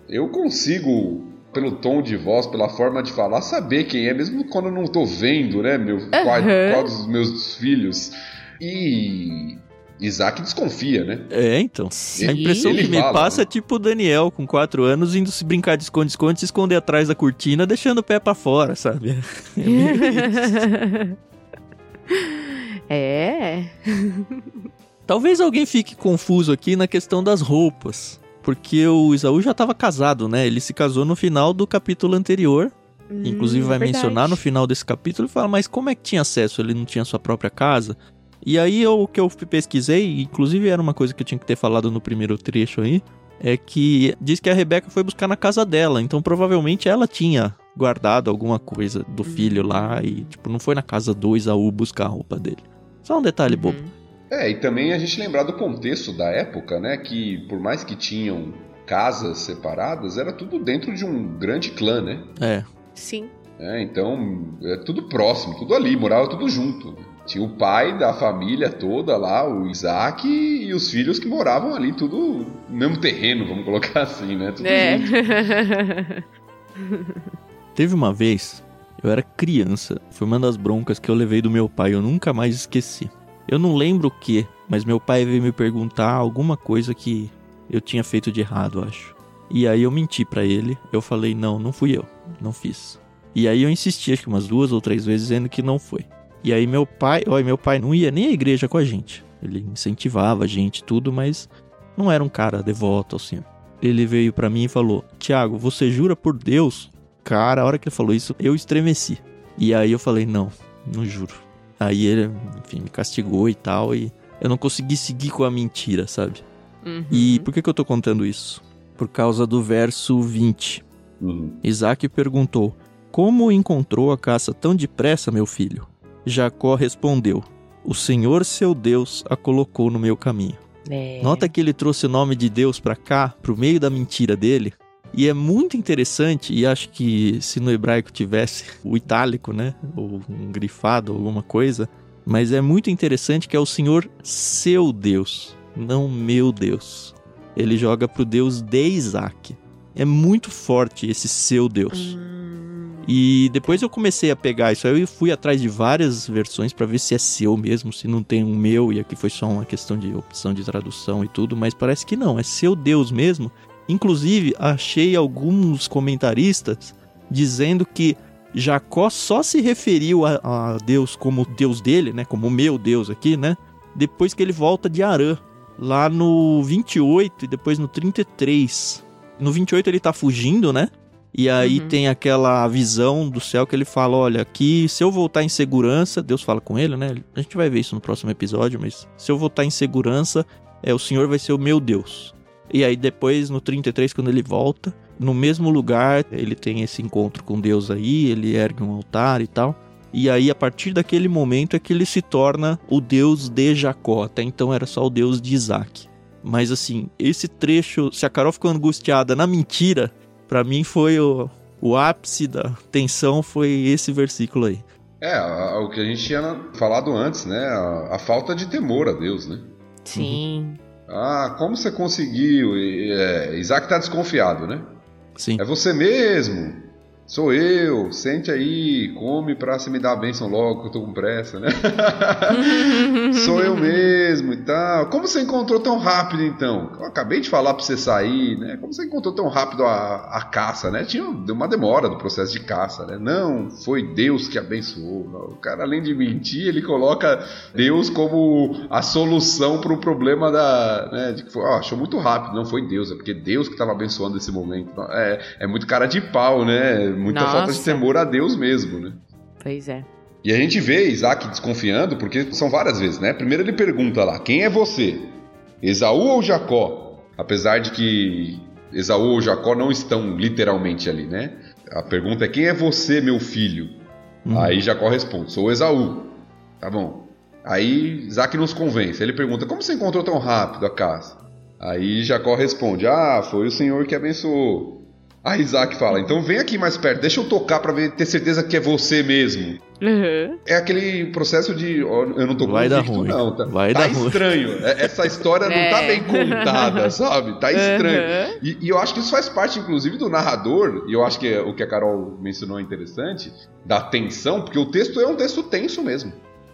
eu consigo, pelo tom de voz, pela forma de falar, saber quem é, mesmo quando eu não tô vendo, né, meu, qual, Aham. qual dos meus filhos. E Isaac desconfia, né? É, então. A impressão Ele que me fala, passa né? é tipo o Daniel, com 4 anos, indo se brincar de esconde-esconde, se esconder atrás da cortina, deixando o pé pra fora, sabe? É. É. Talvez alguém fique confuso aqui na questão das roupas. Porque o Isaú já estava casado, né? Ele se casou no final do capítulo anterior. Inclusive Hum, vai verdade. mencionar no final desse capítulo e fala, mas como é que tinha acesso? Ele não tinha sua própria casa? E aí eu- o que eu pesquisei, inclusive era uma coisa que eu tinha que ter falado no primeiro trecho aí, é que diz que a Rebeca foi buscar na casa dela, então provavelmente ela tinha guardado alguma coisa do filho lá e tipo não foi na casa do Isaú buscar a roupa dele. Só um detalhe Uhum. bobo. É, e também a gente lembrar do contexto da época, né? Que por mais que tinham casas separadas, era tudo dentro de um grande clã, né? É, Sim. É, então, é tudo próximo, tudo ali, morava tudo junto. Tinha o pai da família toda lá, o Isaac, e os filhos que moravam ali, tudo no mesmo terreno, vamos colocar assim, né? Tudo É. Teve uma vez, eu era criança, foi uma das broncas que eu levei do meu pai, eu nunca mais esqueci. Eu não lembro o que, mas meu pai veio me perguntar alguma coisa que eu tinha feito de errado, acho. E aí eu menti pra ele, eu falei, não, não fui eu, não fiz. E aí eu insisti, acho que umas duas ou três vezes, dizendo que não foi. E aí meu pai, olha, meu pai não ia nem à igreja com a gente. Ele incentivava a gente, tudo, mas não era um cara devoto Senhor. Ele veio para mim e falou: Tiago, você jura por Deus? Cara, a hora que ele falou isso, eu estremeci. E aí eu falei: Não, não juro. Aí ele, enfim, me castigou e tal, e eu não consegui seguir com a mentira, sabe? Uhum. E por que, que eu tô contando isso? Por causa do verso 20. Uhum. Isaac perguntou: Como encontrou a caça tão depressa, meu filho? Jacó respondeu: O Senhor seu Deus a colocou no meu caminho. É. Nota que ele trouxe o nome de Deus pra cá, pro meio da mentira dele. E é muito interessante, e acho que se no hebraico tivesse o itálico, né? Ou um grifado, alguma coisa. Mas é muito interessante que é o Senhor seu Deus, não meu Deus. Ele joga pro Deus de Isaac. É muito forte esse seu Deus. Hum, E depois eu comecei a pegar isso aí, eu fui atrás de várias versões pra ver se é seu mesmo, se não tem um meu, e aqui foi só uma questão de opção de tradução e tudo, mas parece que não, é seu Deus mesmo. Inclusive, achei alguns comentaristas dizendo que Jacó só se referiu a, a Deus como Deus dele, né, como meu Deus aqui, né, depois que ele volta de Arã, lá no 28 e depois no 33. No 28 ele tá fugindo, né? E aí Uhum. tem aquela visão do céu que ele fala: olha, aqui se eu voltar em segurança, Deus fala com ele, né? A gente vai ver isso no próximo episódio, mas se eu voltar em segurança, é o Senhor vai ser o meu Deus. E aí depois no 33 quando ele volta, no mesmo lugar, ele tem esse encontro com Deus aí, ele ergue um altar e tal. E aí a partir daquele momento é que ele se torna o Deus de Jacó. Até então era só o Deus de Isaac. Mas assim, esse trecho, se a Carol ficou angustiada na mentira, Pra mim foi o, o ápice da tensão foi esse versículo aí. É, o que a gente tinha falado antes, né? A, a falta de temor a Deus, né? sim. Ah, como você conseguiu? E, é, Isaac tá desconfiado, né? Sim. É você mesmo. Sou eu. Sente aí, come pra você me dar a bênção logo, que eu tô com pressa, né? Sou eu mesmo e tal. Como você encontrou tão rápido, então? Eu acabei de falar pra você sair, né? Como você encontrou tão rápido a, a caça, né? Tinha uma demora do processo de caça, né? Não, foi Deus que abençoou. O cara, além de mentir, ele coloca Deus como a solução pro problema da. Né? De que foi, ó, achou muito rápido. Não foi Deus, é porque Deus que tava abençoando esse momento. É, é muito cara de pau, né? Muita falta de Nossa. temor a Deus mesmo, né? Pois é. E a gente vê Isaac desconfiando, porque são várias vezes, né? Primeiro ele pergunta lá: quem é você? Esaú ou Jacó? Apesar de que Esaú ou Jacó não estão literalmente ali, né? A pergunta é: quem é você, meu filho? Uhum. Aí Jacó responde: sou Esaú. Tá bom. Aí Isaac nos convence. Ele pergunta: como você encontrou tão rápido a caça? Aí Jacó responde: ah, foi o Senhor que abençoou. Aí Isaac fala: então vem aqui mais perto, deixa eu tocar pra ver, ter certeza que é você mesmo. Uhum. É aquele processo de. ó, eu não tô Vai dar ruim. não. Tá, Vai tá dar ruim. estranho. É- Essa história não tá É. bem contada, sabe? Tá estranho. Uhum. E, e eu acho que isso faz parte, inclusive, do narrador, e eu acho que é- o que a Carol mencionou é interessante, da tensão, porque o texto é um texto tenso mesmo.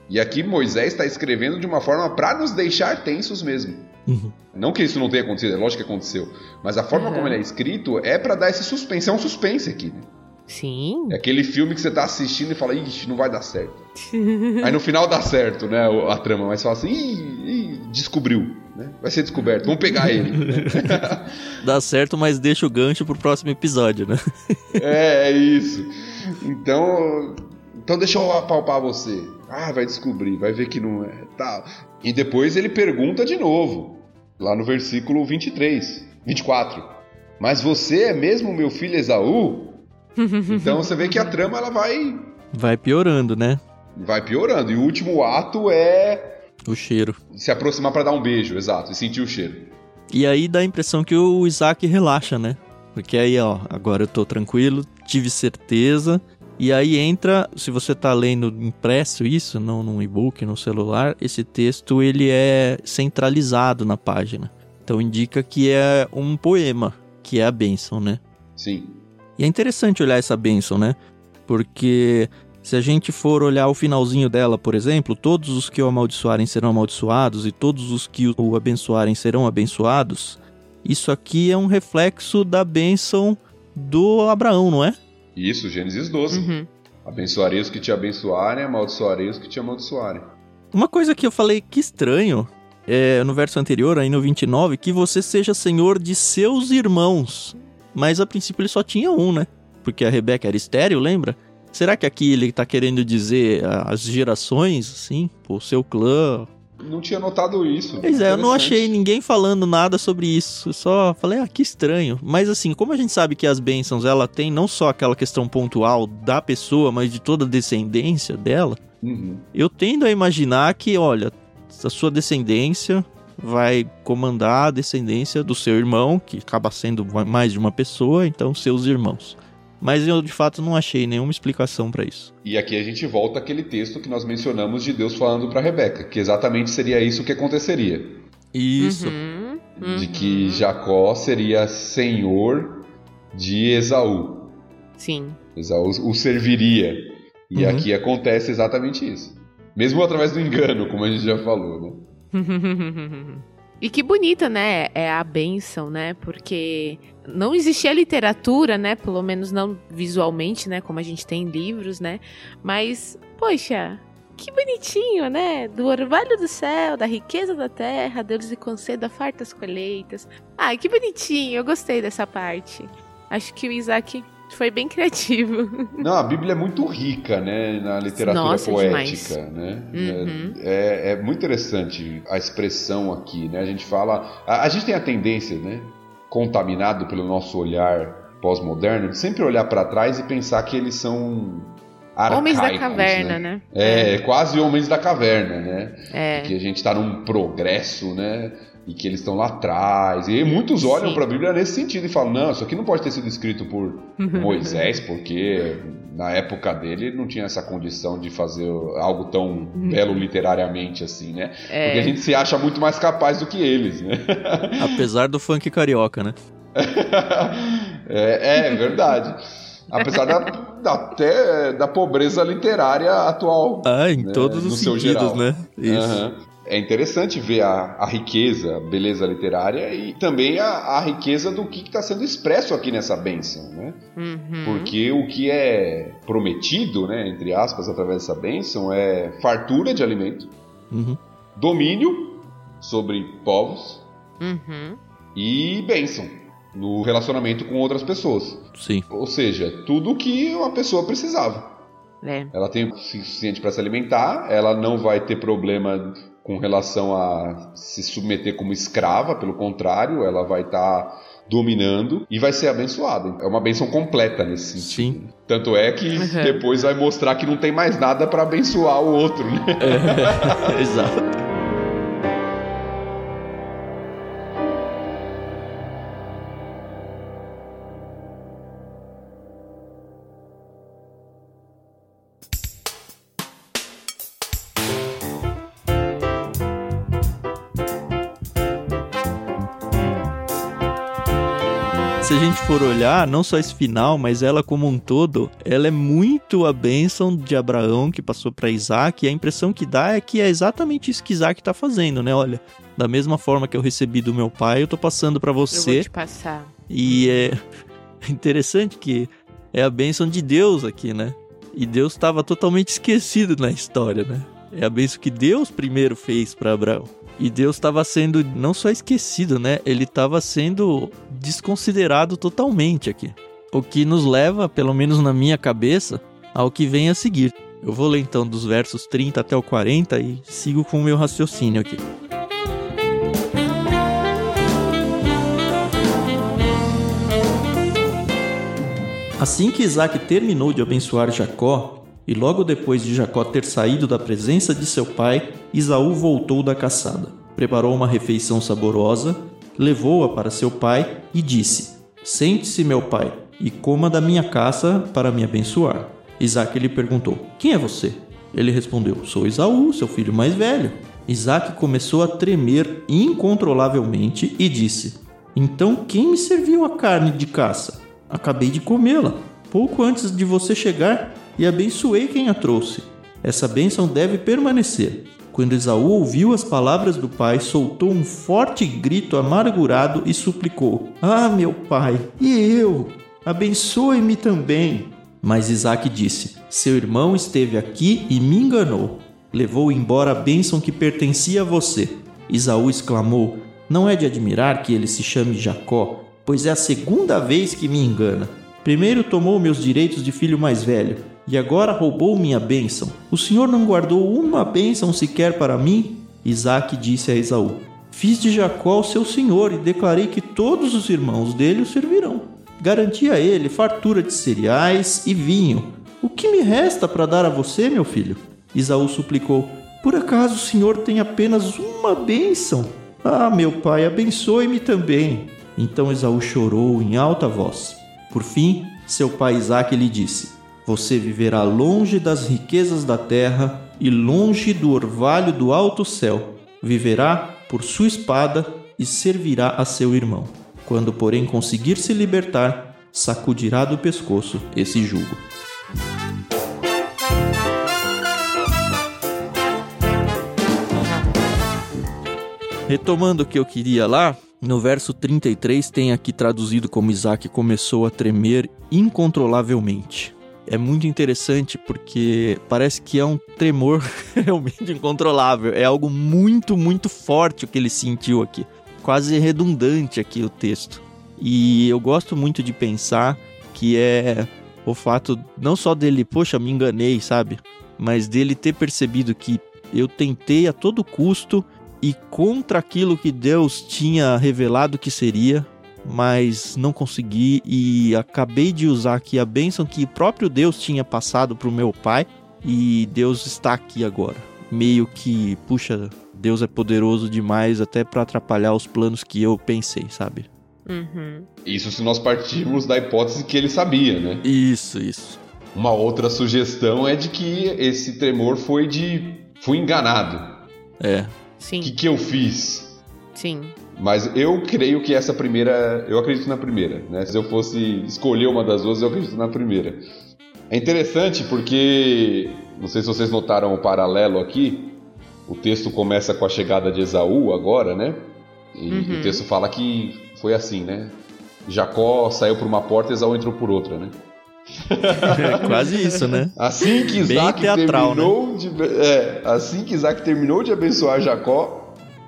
E aqui Moisés está escrevendo de uma forma para nos deixar tensos mesmo. Uhum. Não que isso não tenha acontecido, é lógico que aconteceu. Mas a forma Uhum. como ele é escrito é para dar esse suspense. É um suspense aqui, né? Sim. É aquele filme que você tá assistindo e fala, ixi, não vai dar certo. Aí no final dá certo, né, a trama, mas fala assim, ih, ih, descobriu, né? Vai ser descoberto, vamos pegar ele. né? Dá certo, mas deixa o gancho pro próximo episódio, né? é, é isso. Então, então deixa eu apalpar você. Ah, vai descobrir, vai ver que não é, tal. E depois ele pergunta de novo, lá no versículo 23, 24. Mas você é mesmo meu filho Esaú? Então você vê que a trama ela vai Vai piorando, né? vai piorando. E o último ato é O cheiro. se aproximar para dar um beijo, exato, e sentir o cheiro. E aí dá a impressão que o Isaac relaxa, né? Porque aí, ó, agora eu tô tranquilo, tive certeza. E aí entra, se você tá lendo impresso isso, não num e-book, no celular, esse texto ele é centralizado na página. Então indica que é um poema, que é a bênção, né? Sim. E é interessante olhar essa bênção, né? Porque se a gente for olhar o finalzinho dela, por exemplo, todos os que o amaldiçoarem serão amaldiçoados e todos os que o abençoarem serão abençoados, isso aqui é um reflexo da bênção do Abraão, não é? Isso, Gênesis 12. Uhum. Abençoarei os que te abençoarem, amaldiçoarei os que te amaldiçoarem. Uma coisa que eu falei que estranho é, no verso anterior, aí no 29, que você seja senhor de seus irmãos. Mas a princípio ele só tinha um, né? Porque a Rebeca era estéreo, lembra? Será que aqui ele tá querendo dizer as gerações, assim? O seu clã, não tinha notado isso. Pois é, eu não achei ninguém falando nada sobre isso. Só falei, ah, que estranho. Mas assim, como a gente sabe que as bênçãos, ela tem não só aquela questão pontual da pessoa, mas de toda a descendência dela, uhum. eu tendo a imaginar que, olha, a sua descendência vai comandar a descendência do seu irmão, que acaba sendo mais de uma pessoa, então seus irmãos. Mas eu de fato não achei nenhuma explicação para isso. E aqui a gente volta àquele texto que nós mencionamos de Deus falando para Rebeca, que exatamente seria isso que aconteceria. Isso. Uhum, uhum. De que Jacó seria senhor de Esaú. Sim. Esaú o serviria. E uhum. aqui acontece exatamente isso. Mesmo através do engano, como a gente já falou, né? E que bonita, né? É a bênção, né? Porque não existia literatura, né? Pelo menos não visualmente, né? Como a gente tem em livros, né? Mas, poxa, que bonitinho, né? Do orvalho do céu, da riqueza da terra, Deus lhe conceda fartas colheitas. Ah, que bonitinho, eu gostei dessa parte. Acho que o Isaac foi bem criativo. Não, a Bíblia é muito rica, né, na literatura Nossa, poética, demais. né? Uhum. É, é, muito interessante a expressão aqui, né? A gente fala, a, a gente tem a tendência, né, contaminado pelo nosso olhar pós-moderno, de sempre olhar para trás e pensar que eles são arcaicos, homens da caverna, né? né? É, é, quase homens da caverna, né? É. Que a gente está num progresso, né? e que eles estão lá atrás. E muitos olham para a Bíblia nesse sentido e falam: não, isso aqui não pode ter sido escrito por Moisés, porque na época dele não tinha essa condição de fazer algo tão uhum. belo literariamente assim, né? É. Porque a gente se acha muito mais capaz do que eles, né? Apesar do funk carioca, né? é, é verdade. Apesar da, da, até da pobreza literária atual. Ah, em né? todos os sentidos, né? Isso. Uhum é interessante ver a, a, riqueza, a beleza literária e também a, a riqueza do que está sendo expresso aqui nessa bênção, né? Uhum. Porque o que é prometido, né, entre aspas, através dessa bênção é fartura de alimento, uhum. domínio sobre povos uhum. e bênção no relacionamento com outras pessoas. Sim. Ou seja, tudo o que uma pessoa precisava. É. Ela tem o suficiente para se alimentar, ela não vai ter problema com relação a se submeter como escrava, pelo contrário, ela vai estar tá dominando e vai ser abençoada. É uma benção completa nesse sentido. Sim. Tanto é que uhum. depois vai mostrar que não tem mais nada para abençoar o outro, né? É, exato. For olhar, não só esse final, mas ela como um todo, ela é muito a bênção de Abraão que passou para Isaac. E a impressão que dá é que é exatamente isso que Isaac está fazendo, né? Olha, da mesma forma que eu recebi do meu pai, eu tô passando para você. Eu vou te passar. E é interessante que é a bênção de Deus aqui, né? E Deus estava totalmente esquecido na história, né? É a bênção que Deus primeiro fez para Abraão. E Deus estava sendo não só esquecido, né? Ele estava sendo desconsiderado totalmente aqui. O que nos leva, pelo menos na minha cabeça, ao que vem a seguir. Eu vou ler então dos versos 30 até o 40 e sigo com o meu raciocínio aqui. Assim que Isaac terminou de abençoar Jacó, e logo depois de Jacó ter saído da presença de seu pai, Isaú voltou da caçada. Preparou uma refeição saborosa, levou-a para seu pai e disse: Sente-se, meu pai, e coma da minha caça para me abençoar. Isaac lhe perguntou: Quem é você? Ele respondeu: Sou Isaú, seu filho mais velho. Isaac começou a tremer incontrolavelmente e disse: Então quem me serviu a carne de caça? Acabei de comê-la. Pouco antes de você chegar, e abençoei quem a trouxe. Essa bênção deve permanecer. Quando Esaú ouviu as palavras do pai, soltou um forte grito amargurado e suplicou: Ah, meu pai, e eu? Abençoe-me também. Mas Isaac disse: Seu irmão esteve aqui e me enganou. Levou embora a bênção que pertencia a você. Isaú exclamou: Não é de admirar que ele se chame Jacó, pois é a segunda vez que me engana. Primeiro tomou meus direitos de filho mais velho, e agora roubou minha bênção. O senhor não guardou uma bênção sequer para mim? Isaac disse a Esaú: Fiz de Jacó o seu senhor e declarei que todos os irmãos dele o servirão. Garanti a ele fartura de cereais e vinho. O que me resta para dar a você, meu filho? Isaú suplicou: Por acaso o senhor tem apenas uma bênção? Ah, meu pai, abençoe-me também. Então Esaú chorou em alta voz. Por fim, seu pai Isaque lhe disse: Você viverá longe das riquezas da terra e longe do orvalho do alto céu. Viverá por sua espada e servirá a seu irmão. Quando, porém, conseguir se libertar, sacudirá do pescoço esse jugo. Retomando o que eu queria lá, no verso 33 tem aqui traduzido como Isaac começou a tremer incontrolavelmente. É muito interessante porque parece que é um tremor realmente incontrolável. É algo muito, muito forte o que ele sentiu aqui. Quase redundante aqui o texto. E eu gosto muito de pensar que é o fato não só dele, poxa, me enganei, sabe? Mas dele ter percebido que eu tentei a todo custo e contra aquilo que Deus tinha revelado que seria, mas não consegui e acabei de usar aqui a bênção que o próprio Deus tinha passado para o meu pai e Deus está aqui agora. Meio que, puxa, Deus é poderoso demais até para atrapalhar os planos que eu pensei, sabe? Uhum. Isso se nós partirmos da hipótese que ele sabia, né? Isso, isso. Uma outra sugestão é de que esse tremor foi de. fui enganado. É. Sim. O que, que eu fiz? Sim. Mas eu creio que essa primeira. Eu acredito na primeira, né? Se eu fosse escolher uma das duas, eu acredito na primeira. É interessante porque. Não sei se vocês notaram o paralelo aqui. O texto começa com a chegada de Esaú agora, né? E uhum. o texto fala que foi assim, né? Jacó saiu por uma porta e Esaú entrou por outra, né? É quase isso, né? Assim que Isaac teatral, terminou né? de, é, assim que Isaac terminou de abençoar Jacó,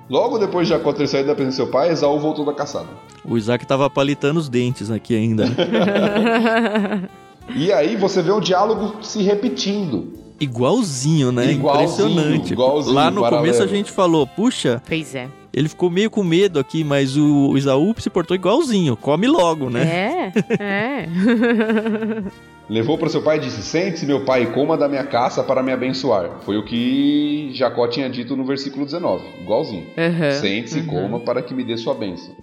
logo depois de Jacó ter saído da presença do seu pai, Esaú voltou da caçada. O Isaac tava palitando os dentes aqui ainda. Né? e aí você vê o diálogo se repetindo. Igualzinho, né? Igualzinho, Impressionante. Igualzinho, Lá no paralelo. começo a gente falou, puxa. Pois é. Ele ficou meio com medo aqui, mas o Isaú se portou igualzinho. Come logo, né? É, é. Levou para seu pai e disse: Sente-se, meu pai, e coma da minha caça para me abençoar. Foi o que Jacó tinha dito no versículo 19, igualzinho. Uhum, Sente-se e uhum. coma para que me dê sua bênção.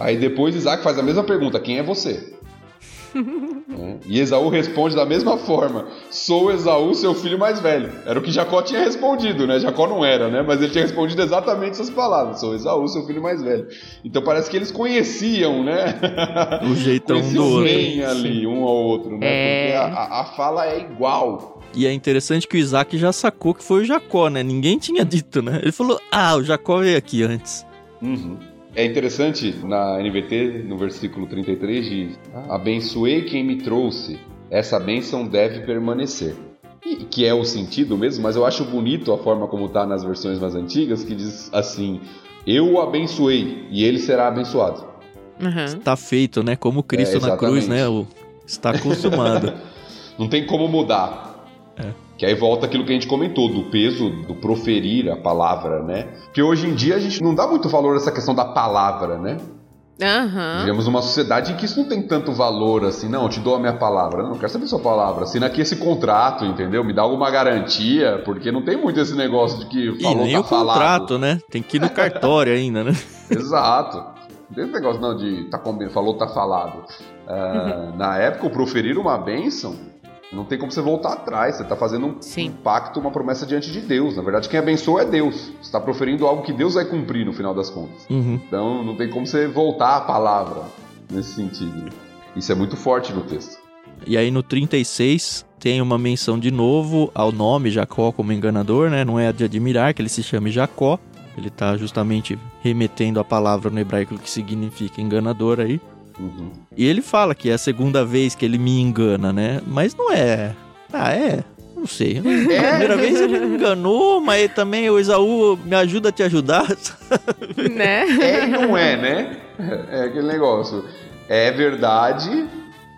Aí depois Isaac faz a mesma pergunta: Quem é você? É. E Esaú responde da mesma forma: Sou Esaú, seu filho mais velho. Era o que Jacó tinha respondido, né? Jacó não era, né? Mas ele tinha respondido exatamente essas palavras: Sou Esaú, seu filho mais velho. Então parece que eles conheciam, né? O jeitão do outro. bem ali, um ao outro, né? É... Porque a, a fala é igual. E é interessante que o Isaac já sacou que foi o Jacó, né? Ninguém tinha dito, né? Ele falou: Ah, o Jacó veio aqui antes. Uhum. É interessante na NVT, no versículo 33, diz: Abençoei quem me trouxe, essa bênção deve permanecer. E, que é o sentido mesmo, mas eu acho bonito a forma como está nas versões mais antigas, que diz assim: Eu o abençoei e ele será abençoado. Uhum. Está feito, né? Como Cristo é, na cruz, né? Está acostumado. Não tem como mudar. É. Que aí volta aquilo que a gente comentou, do peso do proferir a palavra, né? Que hoje em dia a gente não dá muito valor a essa questão da palavra, né? Uhum. Vivemos numa sociedade em que isso não tem tanto valor assim, não, eu te dou a minha palavra. Não, não quero saber sua palavra. Assina aqui esse contrato, entendeu? Me dá alguma garantia, porque não tem muito esse negócio de que falou, e nem tá o falado. contrato, né? Tem que ir no cartório ainda, né? Exato. Não tem esse negócio não de tá falou, tá falado. Uh, uhum. Na época, o proferir uma bênção não tem como você voltar atrás. Você está fazendo um, um, pacto, uma promessa diante de Deus. Na verdade, quem abençoa é Deus. Você está proferindo algo que Deus vai cumprir no final das contas. Uhum. Então, não tem como você voltar a palavra nesse sentido. Isso é muito forte no texto. E aí no 36 tem uma menção de novo ao nome Jacó como enganador, né? Não é de admirar que ele se chame Jacó. Ele está justamente remetendo a palavra no hebraico que significa enganador aí. Uhum. E ele fala que é a segunda vez que ele me engana, né? Mas não é. Ah, é. Não sei. É. A primeira vez ele me enganou, mas também o Esaú me ajuda a te ajudar. Né? É e não é, né? É aquele negócio. É verdade,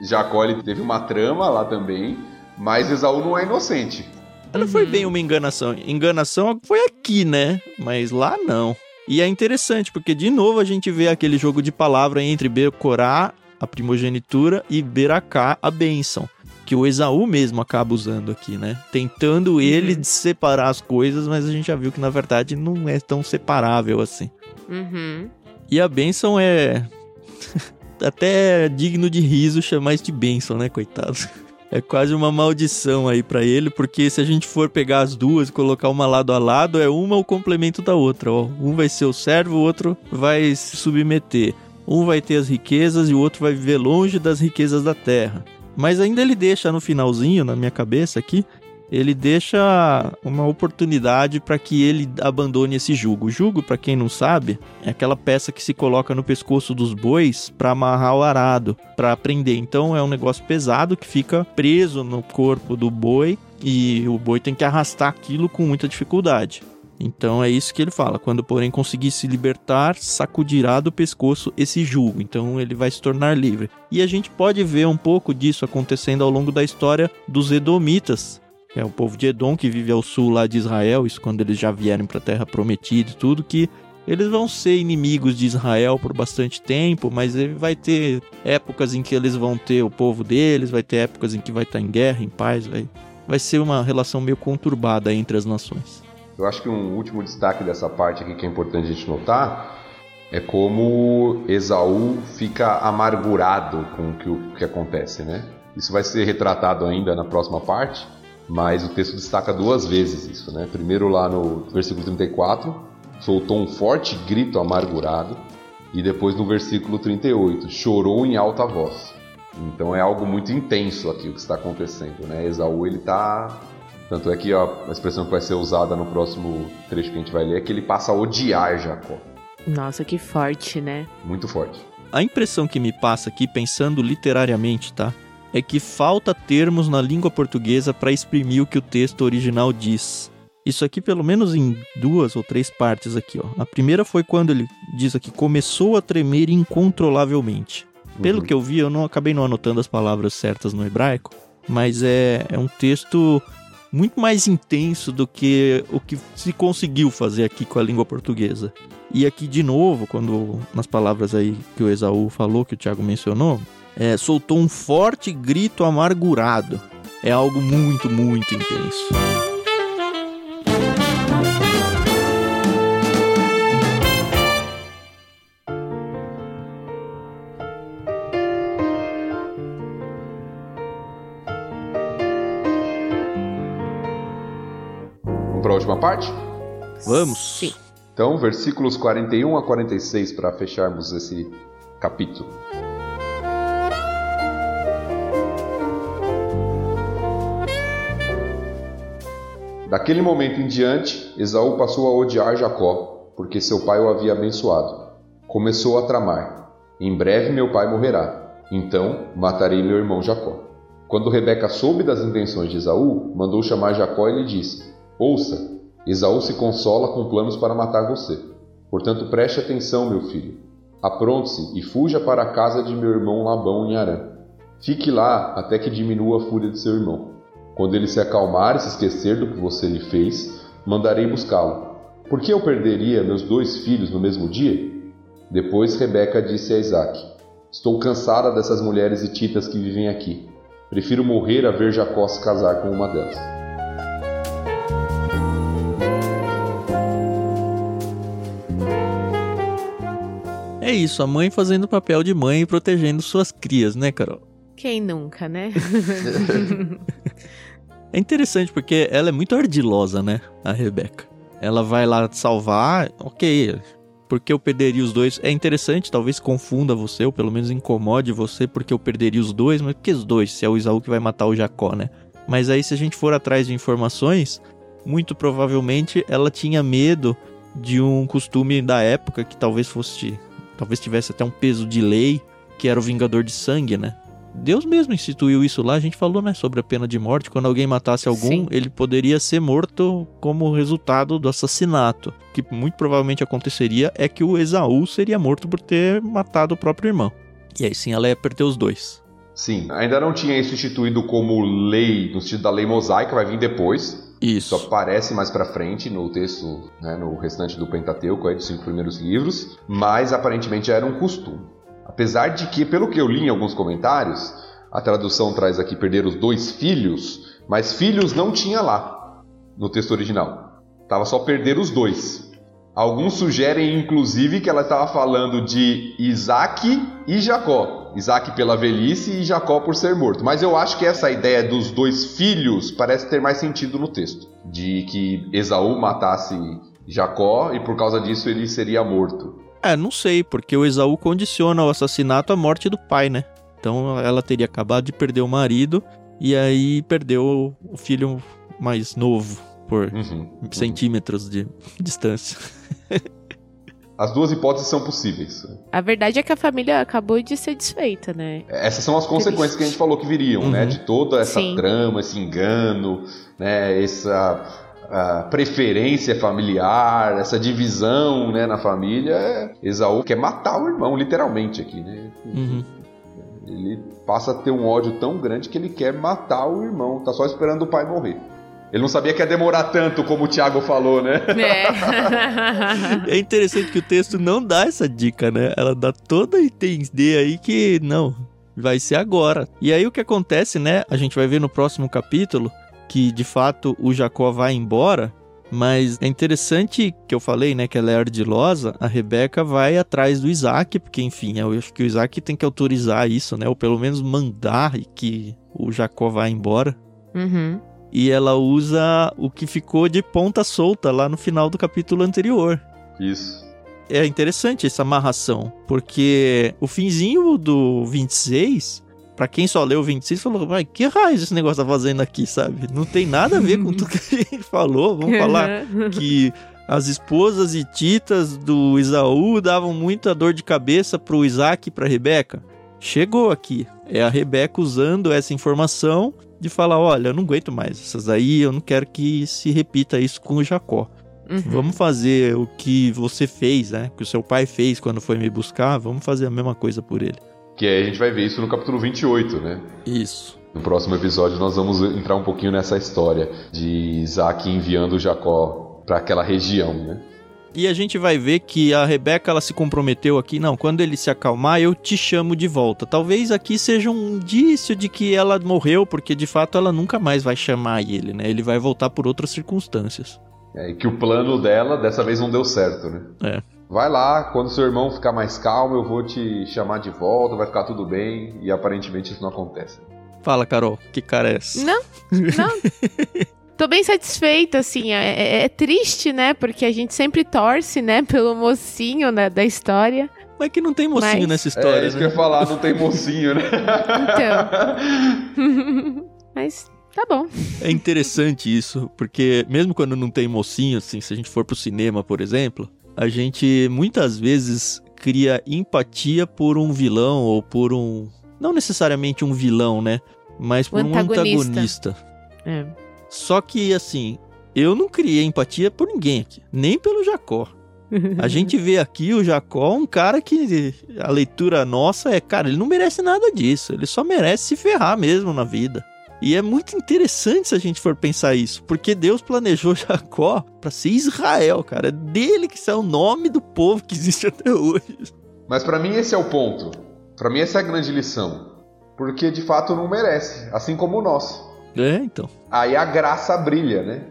Jacó ele teve uma trama lá também, mas Esaú não é inocente. Não foi bem uma enganação. Enganação foi aqui, né? Mas lá não. E é interessante, porque de novo a gente vê aquele jogo de palavra entre Becorá, a primogenitura, e Beracá, a bênção. Que o Esaú mesmo acaba usando aqui, né? Tentando ele uhum. separar as coisas, mas a gente já viu que na verdade não é tão separável assim. Uhum. E a bênção é. Até digno de riso chamar isso de bênção, né, coitado? É quase uma maldição aí para ele, porque se a gente for pegar as duas e colocar uma lado a lado, é uma o complemento da outra. Ó. Um vai ser o servo, o outro vai se submeter. Um vai ter as riquezas e o outro vai viver longe das riquezas da terra. Mas ainda ele deixa no finalzinho, na minha cabeça aqui, ele deixa uma oportunidade para que ele abandone esse jugo. O jugo, para quem não sabe, é aquela peça que se coloca no pescoço dos bois para amarrar o arado, para prender. Então é um negócio pesado que fica preso no corpo do boi e o boi tem que arrastar aquilo com muita dificuldade. Então é isso que ele fala. Quando, porém, conseguir se libertar, sacudirá do pescoço esse jugo. Então ele vai se tornar livre. E a gente pode ver um pouco disso acontecendo ao longo da história dos Edomitas, é o povo de Edom que vive ao sul lá de Israel, isso quando eles já vieram para a terra prometida e tudo, que eles vão ser inimigos de Israel por bastante tempo, mas ele vai ter épocas em que eles vão ter o povo deles, vai ter épocas em que vai estar em guerra, em paz, vai, vai ser uma relação meio conturbada entre as nações. Eu acho que um último destaque dessa parte aqui que é importante a gente notar é como Esaú fica amargurado com o que, o que acontece, né? Isso vai ser retratado ainda na próxima parte, mas o texto destaca duas vezes isso, né? Primeiro lá no versículo 34, soltou um forte grito amargurado, e depois no versículo 38, chorou em alta voz. Então é algo muito intenso aqui o que está acontecendo, né? Esaú ele tá tanto é que ó, a expressão que vai ser usada no próximo trecho que a gente vai ler é que ele passa a odiar Jacó. Nossa, que forte, né? Muito forte. A impressão que me passa aqui, pensando literariamente, tá? É que falta termos na língua portuguesa para exprimir o que o texto original diz. Isso aqui, pelo menos em duas ou três partes aqui, ó. A primeira foi quando ele diz aqui começou a tremer incontrolavelmente. Pelo uhum. que eu vi, eu não acabei não anotando as palavras certas no hebraico, mas é, é um texto muito mais intenso do que o que se conseguiu fazer aqui com a língua portuguesa. E aqui de novo, quando nas palavras aí que o Esaú falou, que o Tiago mencionou, é, soltou um forte grito amargurado. É algo muito, muito intenso. Vamos para a última parte? Vamos. Sim. Então, versículos 41 a 46 para fecharmos esse capítulo. Daquele momento em diante, Esaú passou a odiar Jacó, porque seu pai o havia abençoado. Começou a tramar: Em breve meu pai morrerá, então matarei meu irmão Jacó. Quando Rebeca soube das intenções de Esaú, mandou chamar Jacó e lhe disse: Ouça, Esaú se consola com planos para matar você. Portanto, preste atenção, meu filho. Apronte-se e fuja para a casa de meu irmão Labão em Arã. Fique lá até que diminua a fúria de seu irmão. Quando ele se acalmar e se esquecer do que você lhe fez, mandarei buscá-lo. Por que eu perderia meus dois filhos no mesmo dia? Depois Rebeca disse a Isaac: Estou cansada dessas mulheres hititas que vivem aqui. Prefiro morrer a ver Jacó se casar com uma delas. É isso, a mãe fazendo o papel de mãe e protegendo suas crias, né, Carol? Quem nunca, né? é interessante porque ela é muito ardilosa, né? A Rebeca. Ela vai lá salvar, ok. Porque eu perderia os dois. É interessante, talvez confunda você, ou pelo menos incomode você, porque eu perderia os dois. Mas por que os dois? Se é o Isaú que vai matar o Jacó, né? Mas aí, se a gente for atrás de informações, muito provavelmente ela tinha medo de um costume da época que talvez fosse. Talvez tivesse até um peso de lei, que era o vingador de sangue, né? Deus mesmo instituiu isso lá, a gente falou, né, sobre a pena de morte. Quando alguém matasse algum, Sim. ele poderia ser morto como resultado do assassinato. O que muito provavelmente aconteceria é que o Esaú seria morto por ter matado o próprio irmão. E aí sim ela ia perder os dois. Sim, ainda não tinha isso instituído como lei, no sentido da lei mosaica, vai vir depois. Isso Isso. aparece mais pra frente no texto, né, no restante do Pentateuco, aí dos cinco primeiros livros, mas aparentemente já era um costume. Apesar de que, pelo que eu li em alguns comentários, a tradução traz aqui perder os dois filhos, mas filhos não tinha lá no texto original. Tava só perder os dois. Alguns sugerem, inclusive, que ela estava falando de Isaac e Jacó. Isaac pela velhice e Jacó por ser morto. Mas eu acho que essa ideia dos dois filhos parece ter mais sentido no texto. De que Esaú matasse Jacó e por causa disso ele seria morto. É, não sei, porque o Esaú condiciona o assassinato à morte do pai, né? Então ela teria acabado de perder o marido e aí perdeu o filho mais novo por Uhum. centímetros de distância. As duas hipóteses são possíveis. A verdade é que a família acabou de ser desfeita, né? Essas são as consequências que a gente falou que viriam, Uhum. né? De toda essa Sim. trama, esse engano, né? Essa a preferência familiar, essa divisão, né, na família. Esaú quer matar o irmão, literalmente aqui, né? Uhum. Ele passa a ter um ódio tão grande que ele quer matar o irmão. Tá só esperando o pai morrer. Ele não sabia que ia demorar tanto, como o Thiago falou, né? É. É interessante que o texto não dá essa dica, né? Ela dá toda a entender aí que não, vai ser agora. E aí o que acontece, né? A gente vai ver no próximo capítulo que de fato o Jacó vai embora, mas é interessante que eu falei, né, que ela é ardilosa, a Rebeca vai atrás do Isaac, porque enfim, eu acho que o Isaac tem que autorizar isso, né, ou pelo menos mandar que o Jacó vá embora. Uhum. E ela usa o que ficou de ponta solta lá no final do capítulo anterior Isso. é interessante essa amarração, porque o finzinho do 26, pra quem só leu o 26, falou, vai, que raio esse negócio tá fazendo aqui, sabe? Não tem nada a ver com tudo que gente falou. Vamos falar que as esposas e titas do Isaú davam muita dor de cabeça pro Isaac e pra Rebeca. Chegou aqui. É a Rebeca usando essa informação de falar, olha, eu não aguento mais essas aí, eu não quero que se repita isso com o Jacó. Uhum. Vamos fazer o que você fez, né? Que o seu pai fez quando foi me buscar. Vamos fazer a mesma coisa por ele. Que aí a gente vai ver isso no capítulo 28, né? Isso. No próximo episódio nós vamos entrar um pouquinho nessa história de Isaac enviando Jacó para aquela região, né? E a gente vai ver que a Rebeca ela se comprometeu aqui, não, quando ele se acalmar, eu te chamo de volta. Talvez aqui seja um indício de que ela morreu, porque de fato ela nunca mais vai chamar ele, né? Ele vai voltar por outras circunstâncias. É, e que o plano dela dessa vez não deu certo, né? É. Vai lá, quando seu irmão ficar mais calmo, eu vou te chamar de volta, vai ficar tudo bem, e aparentemente isso não acontece. Fala, Carol, que cara é essa? Não, não. Tô bem satisfeita, assim. É, é- é triste, né? Porque a gente sempre torce, né? Pelo mocinho né, da história. Mas que não tem mocinho Mas- nessa história, é isso né? que eu ia falar, não tem mocinho, né? Então. Mas tá bom. É interessante isso, porque mesmo quando não tem mocinho, assim, se a gente for pro cinema, por exemplo, a gente muitas vezes cria empatia por um vilão ou por um. Não necessariamente um vilão, né? Mas por um antagonista. É. Só que, assim, eu não criei empatia por ninguém aqui, nem pelo Jacó. A gente vê aqui o Jacó um cara que a leitura nossa é, cara, ele não merece nada disso, ele só merece se ferrar mesmo na vida. E é muito interessante se a gente for pensar isso, porque Deus planejou Jacó para ser Israel, cara. É dele que é o nome do povo que existe até hoje. Mas pra mim esse é o ponto. Pra mim essa é a grande lição. Porque de fato não merece, assim como nós. É, então. Aí a graça brilha, né?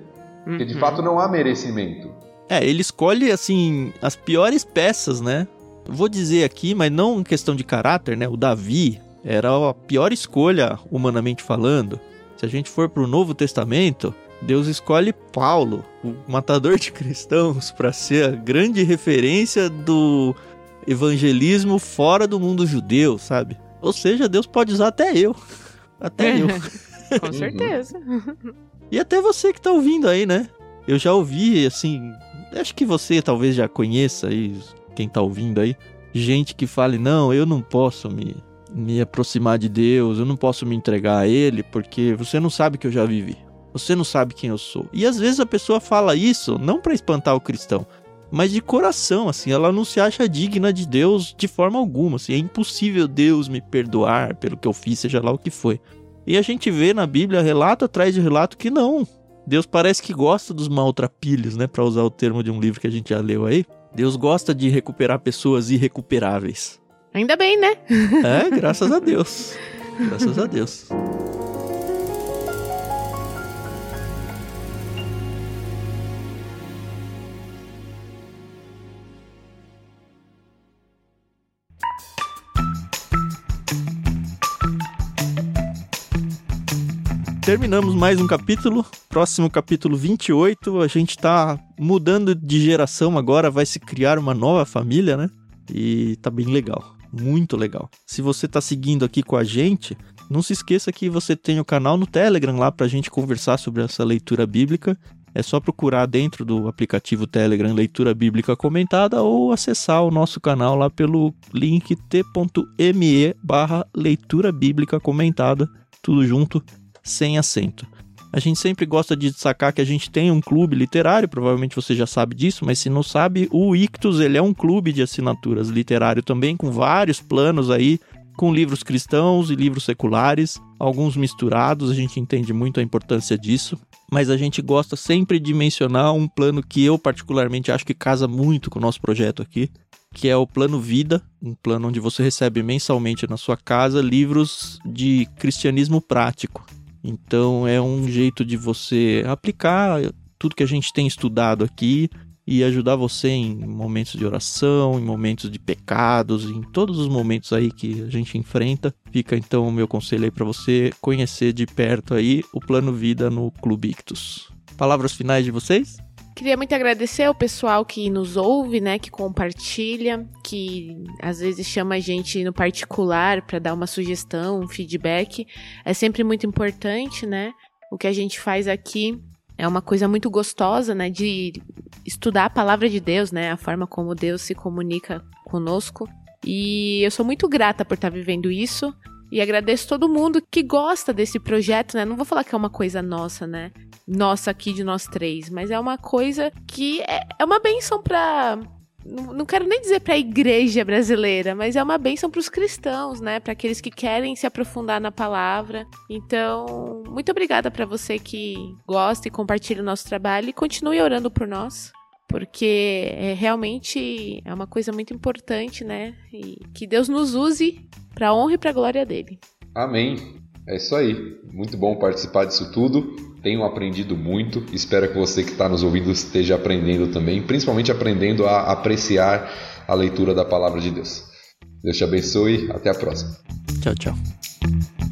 Porque de Uhum. fato não há merecimento. É, ele escolhe, assim, as piores peças, né? Vou dizer aqui, mas não em questão de caráter, né? O Davi era a pior escolha, humanamente falando. Se a gente for pro Novo Testamento, Deus escolhe Paulo, o matador de cristãos, para ser a grande referência do evangelismo fora do mundo judeu, sabe? Ou seja, Deus pode usar até eu. Até eu. Com certeza. E até você que tá ouvindo aí, né? Eu já ouvi, assim. Acho que você talvez já conheça aí, quem tá ouvindo aí. Gente que fale, não, eu não posso me. Me aproximar de Deus, eu não posso me entregar a Ele porque você não sabe que eu já vivi. Você não sabe quem eu sou. E às vezes a pessoa fala isso não para espantar o cristão, mas de coração, assim, ela não se acha digna de Deus de forma alguma, assim, é impossível Deus me perdoar pelo que eu fiz, seja lá o que foi. E a gente vê na Bíblia relato atrás de relato que não. Deus parece que gosta dos maltrapilhos, né, para usar o termo de um livro que a gente já leu aí. Deus gosta de recuperar pessoas irrecuperáveis. Ainda bem, né? É, graças a Deus. Graças a Deus. terminamos mais um capítulo. Próximo capítulo 28. A gente tá mudando de geração agora, vai se criar uma nova família, né? E tá bem legal. Muito legal. Se você tá seguindo aqui com a gente, não se esqueça que você tem o canal no Telegram lá pra gente conversar sobre essa leitura bíblica. É só procurar dentro do aplicativo Telegram Leitura Bíblica Comentada ou acessar o nosso canal lá pelo link t.me barra Leitura Bíblica Comentada, tudo junto sem acento. A gente sempre gosta de destacar que a gente tem um clube literário, provavelmente você já sabe disso, mas se não sabe, o Ictus ele é um clube de assinaturas literário também, com vários planos aí, com livros cristãos e livros seculares, alguns misturados, a gente entende muito a importância disso, mas a gente gosta sempre de mencionar um plano que eu particularmente acho que casa muito com o nosso projeto aqui, que é o Plano Vida, um plano onde você recebe mensalmente na sua casa livros de cristianismo prático. Então é um jeito de você aplicar tudo que a gente tem estudado aqui e ajudar você em momentos de oração, em momentos de pecados, em todos os momentos aí que a gente enfrenta. Fica então o meu conselho aí para você conhecer de perto aí o Plano Vida no Clube Ictus. Palavras finais de vocês? Queria muito agradecer ao pessoal que nos ouve, né, que compartilha, que às vezes chama a gente no particular para dar uma sugestão, um feedback. É sempre muito importante, né? O que a gente faz aqui é uma coisa muito gostosa, né, de estudar a palavra de Deus, né, a forma como Deus se comunica conosco. E eu sou muito grata por estar vivendo isso. E agradeço todo mundo que gosta desse projeto, né? Não vou falar que é uma coisa nossa, né? Nossa aqui de nós três, mas é uma coisa que é, é uma benção para não quero nem dizer para a igreja brasileira, mas é uma bênção para os cristãos, né? Para aqueles que querem se aprofundar na palavra. Então, muito obrigada para você que gosta e compartilha o nosso trabalho e continue orando por nós, porque é realmente é uma coisa muito importante, né? E que Deus nos use para honra e para glória dele. Amém. É isso aí. Muito bom participar disso tudo. Tenho aprendido muito. Espero que você que está nos ouvindo esteja aprendendo também, principalmente aprendendo a apreciar a leitura da palavra de Deus. Deus te abençoe. Até a próxima. Tchau, tchau.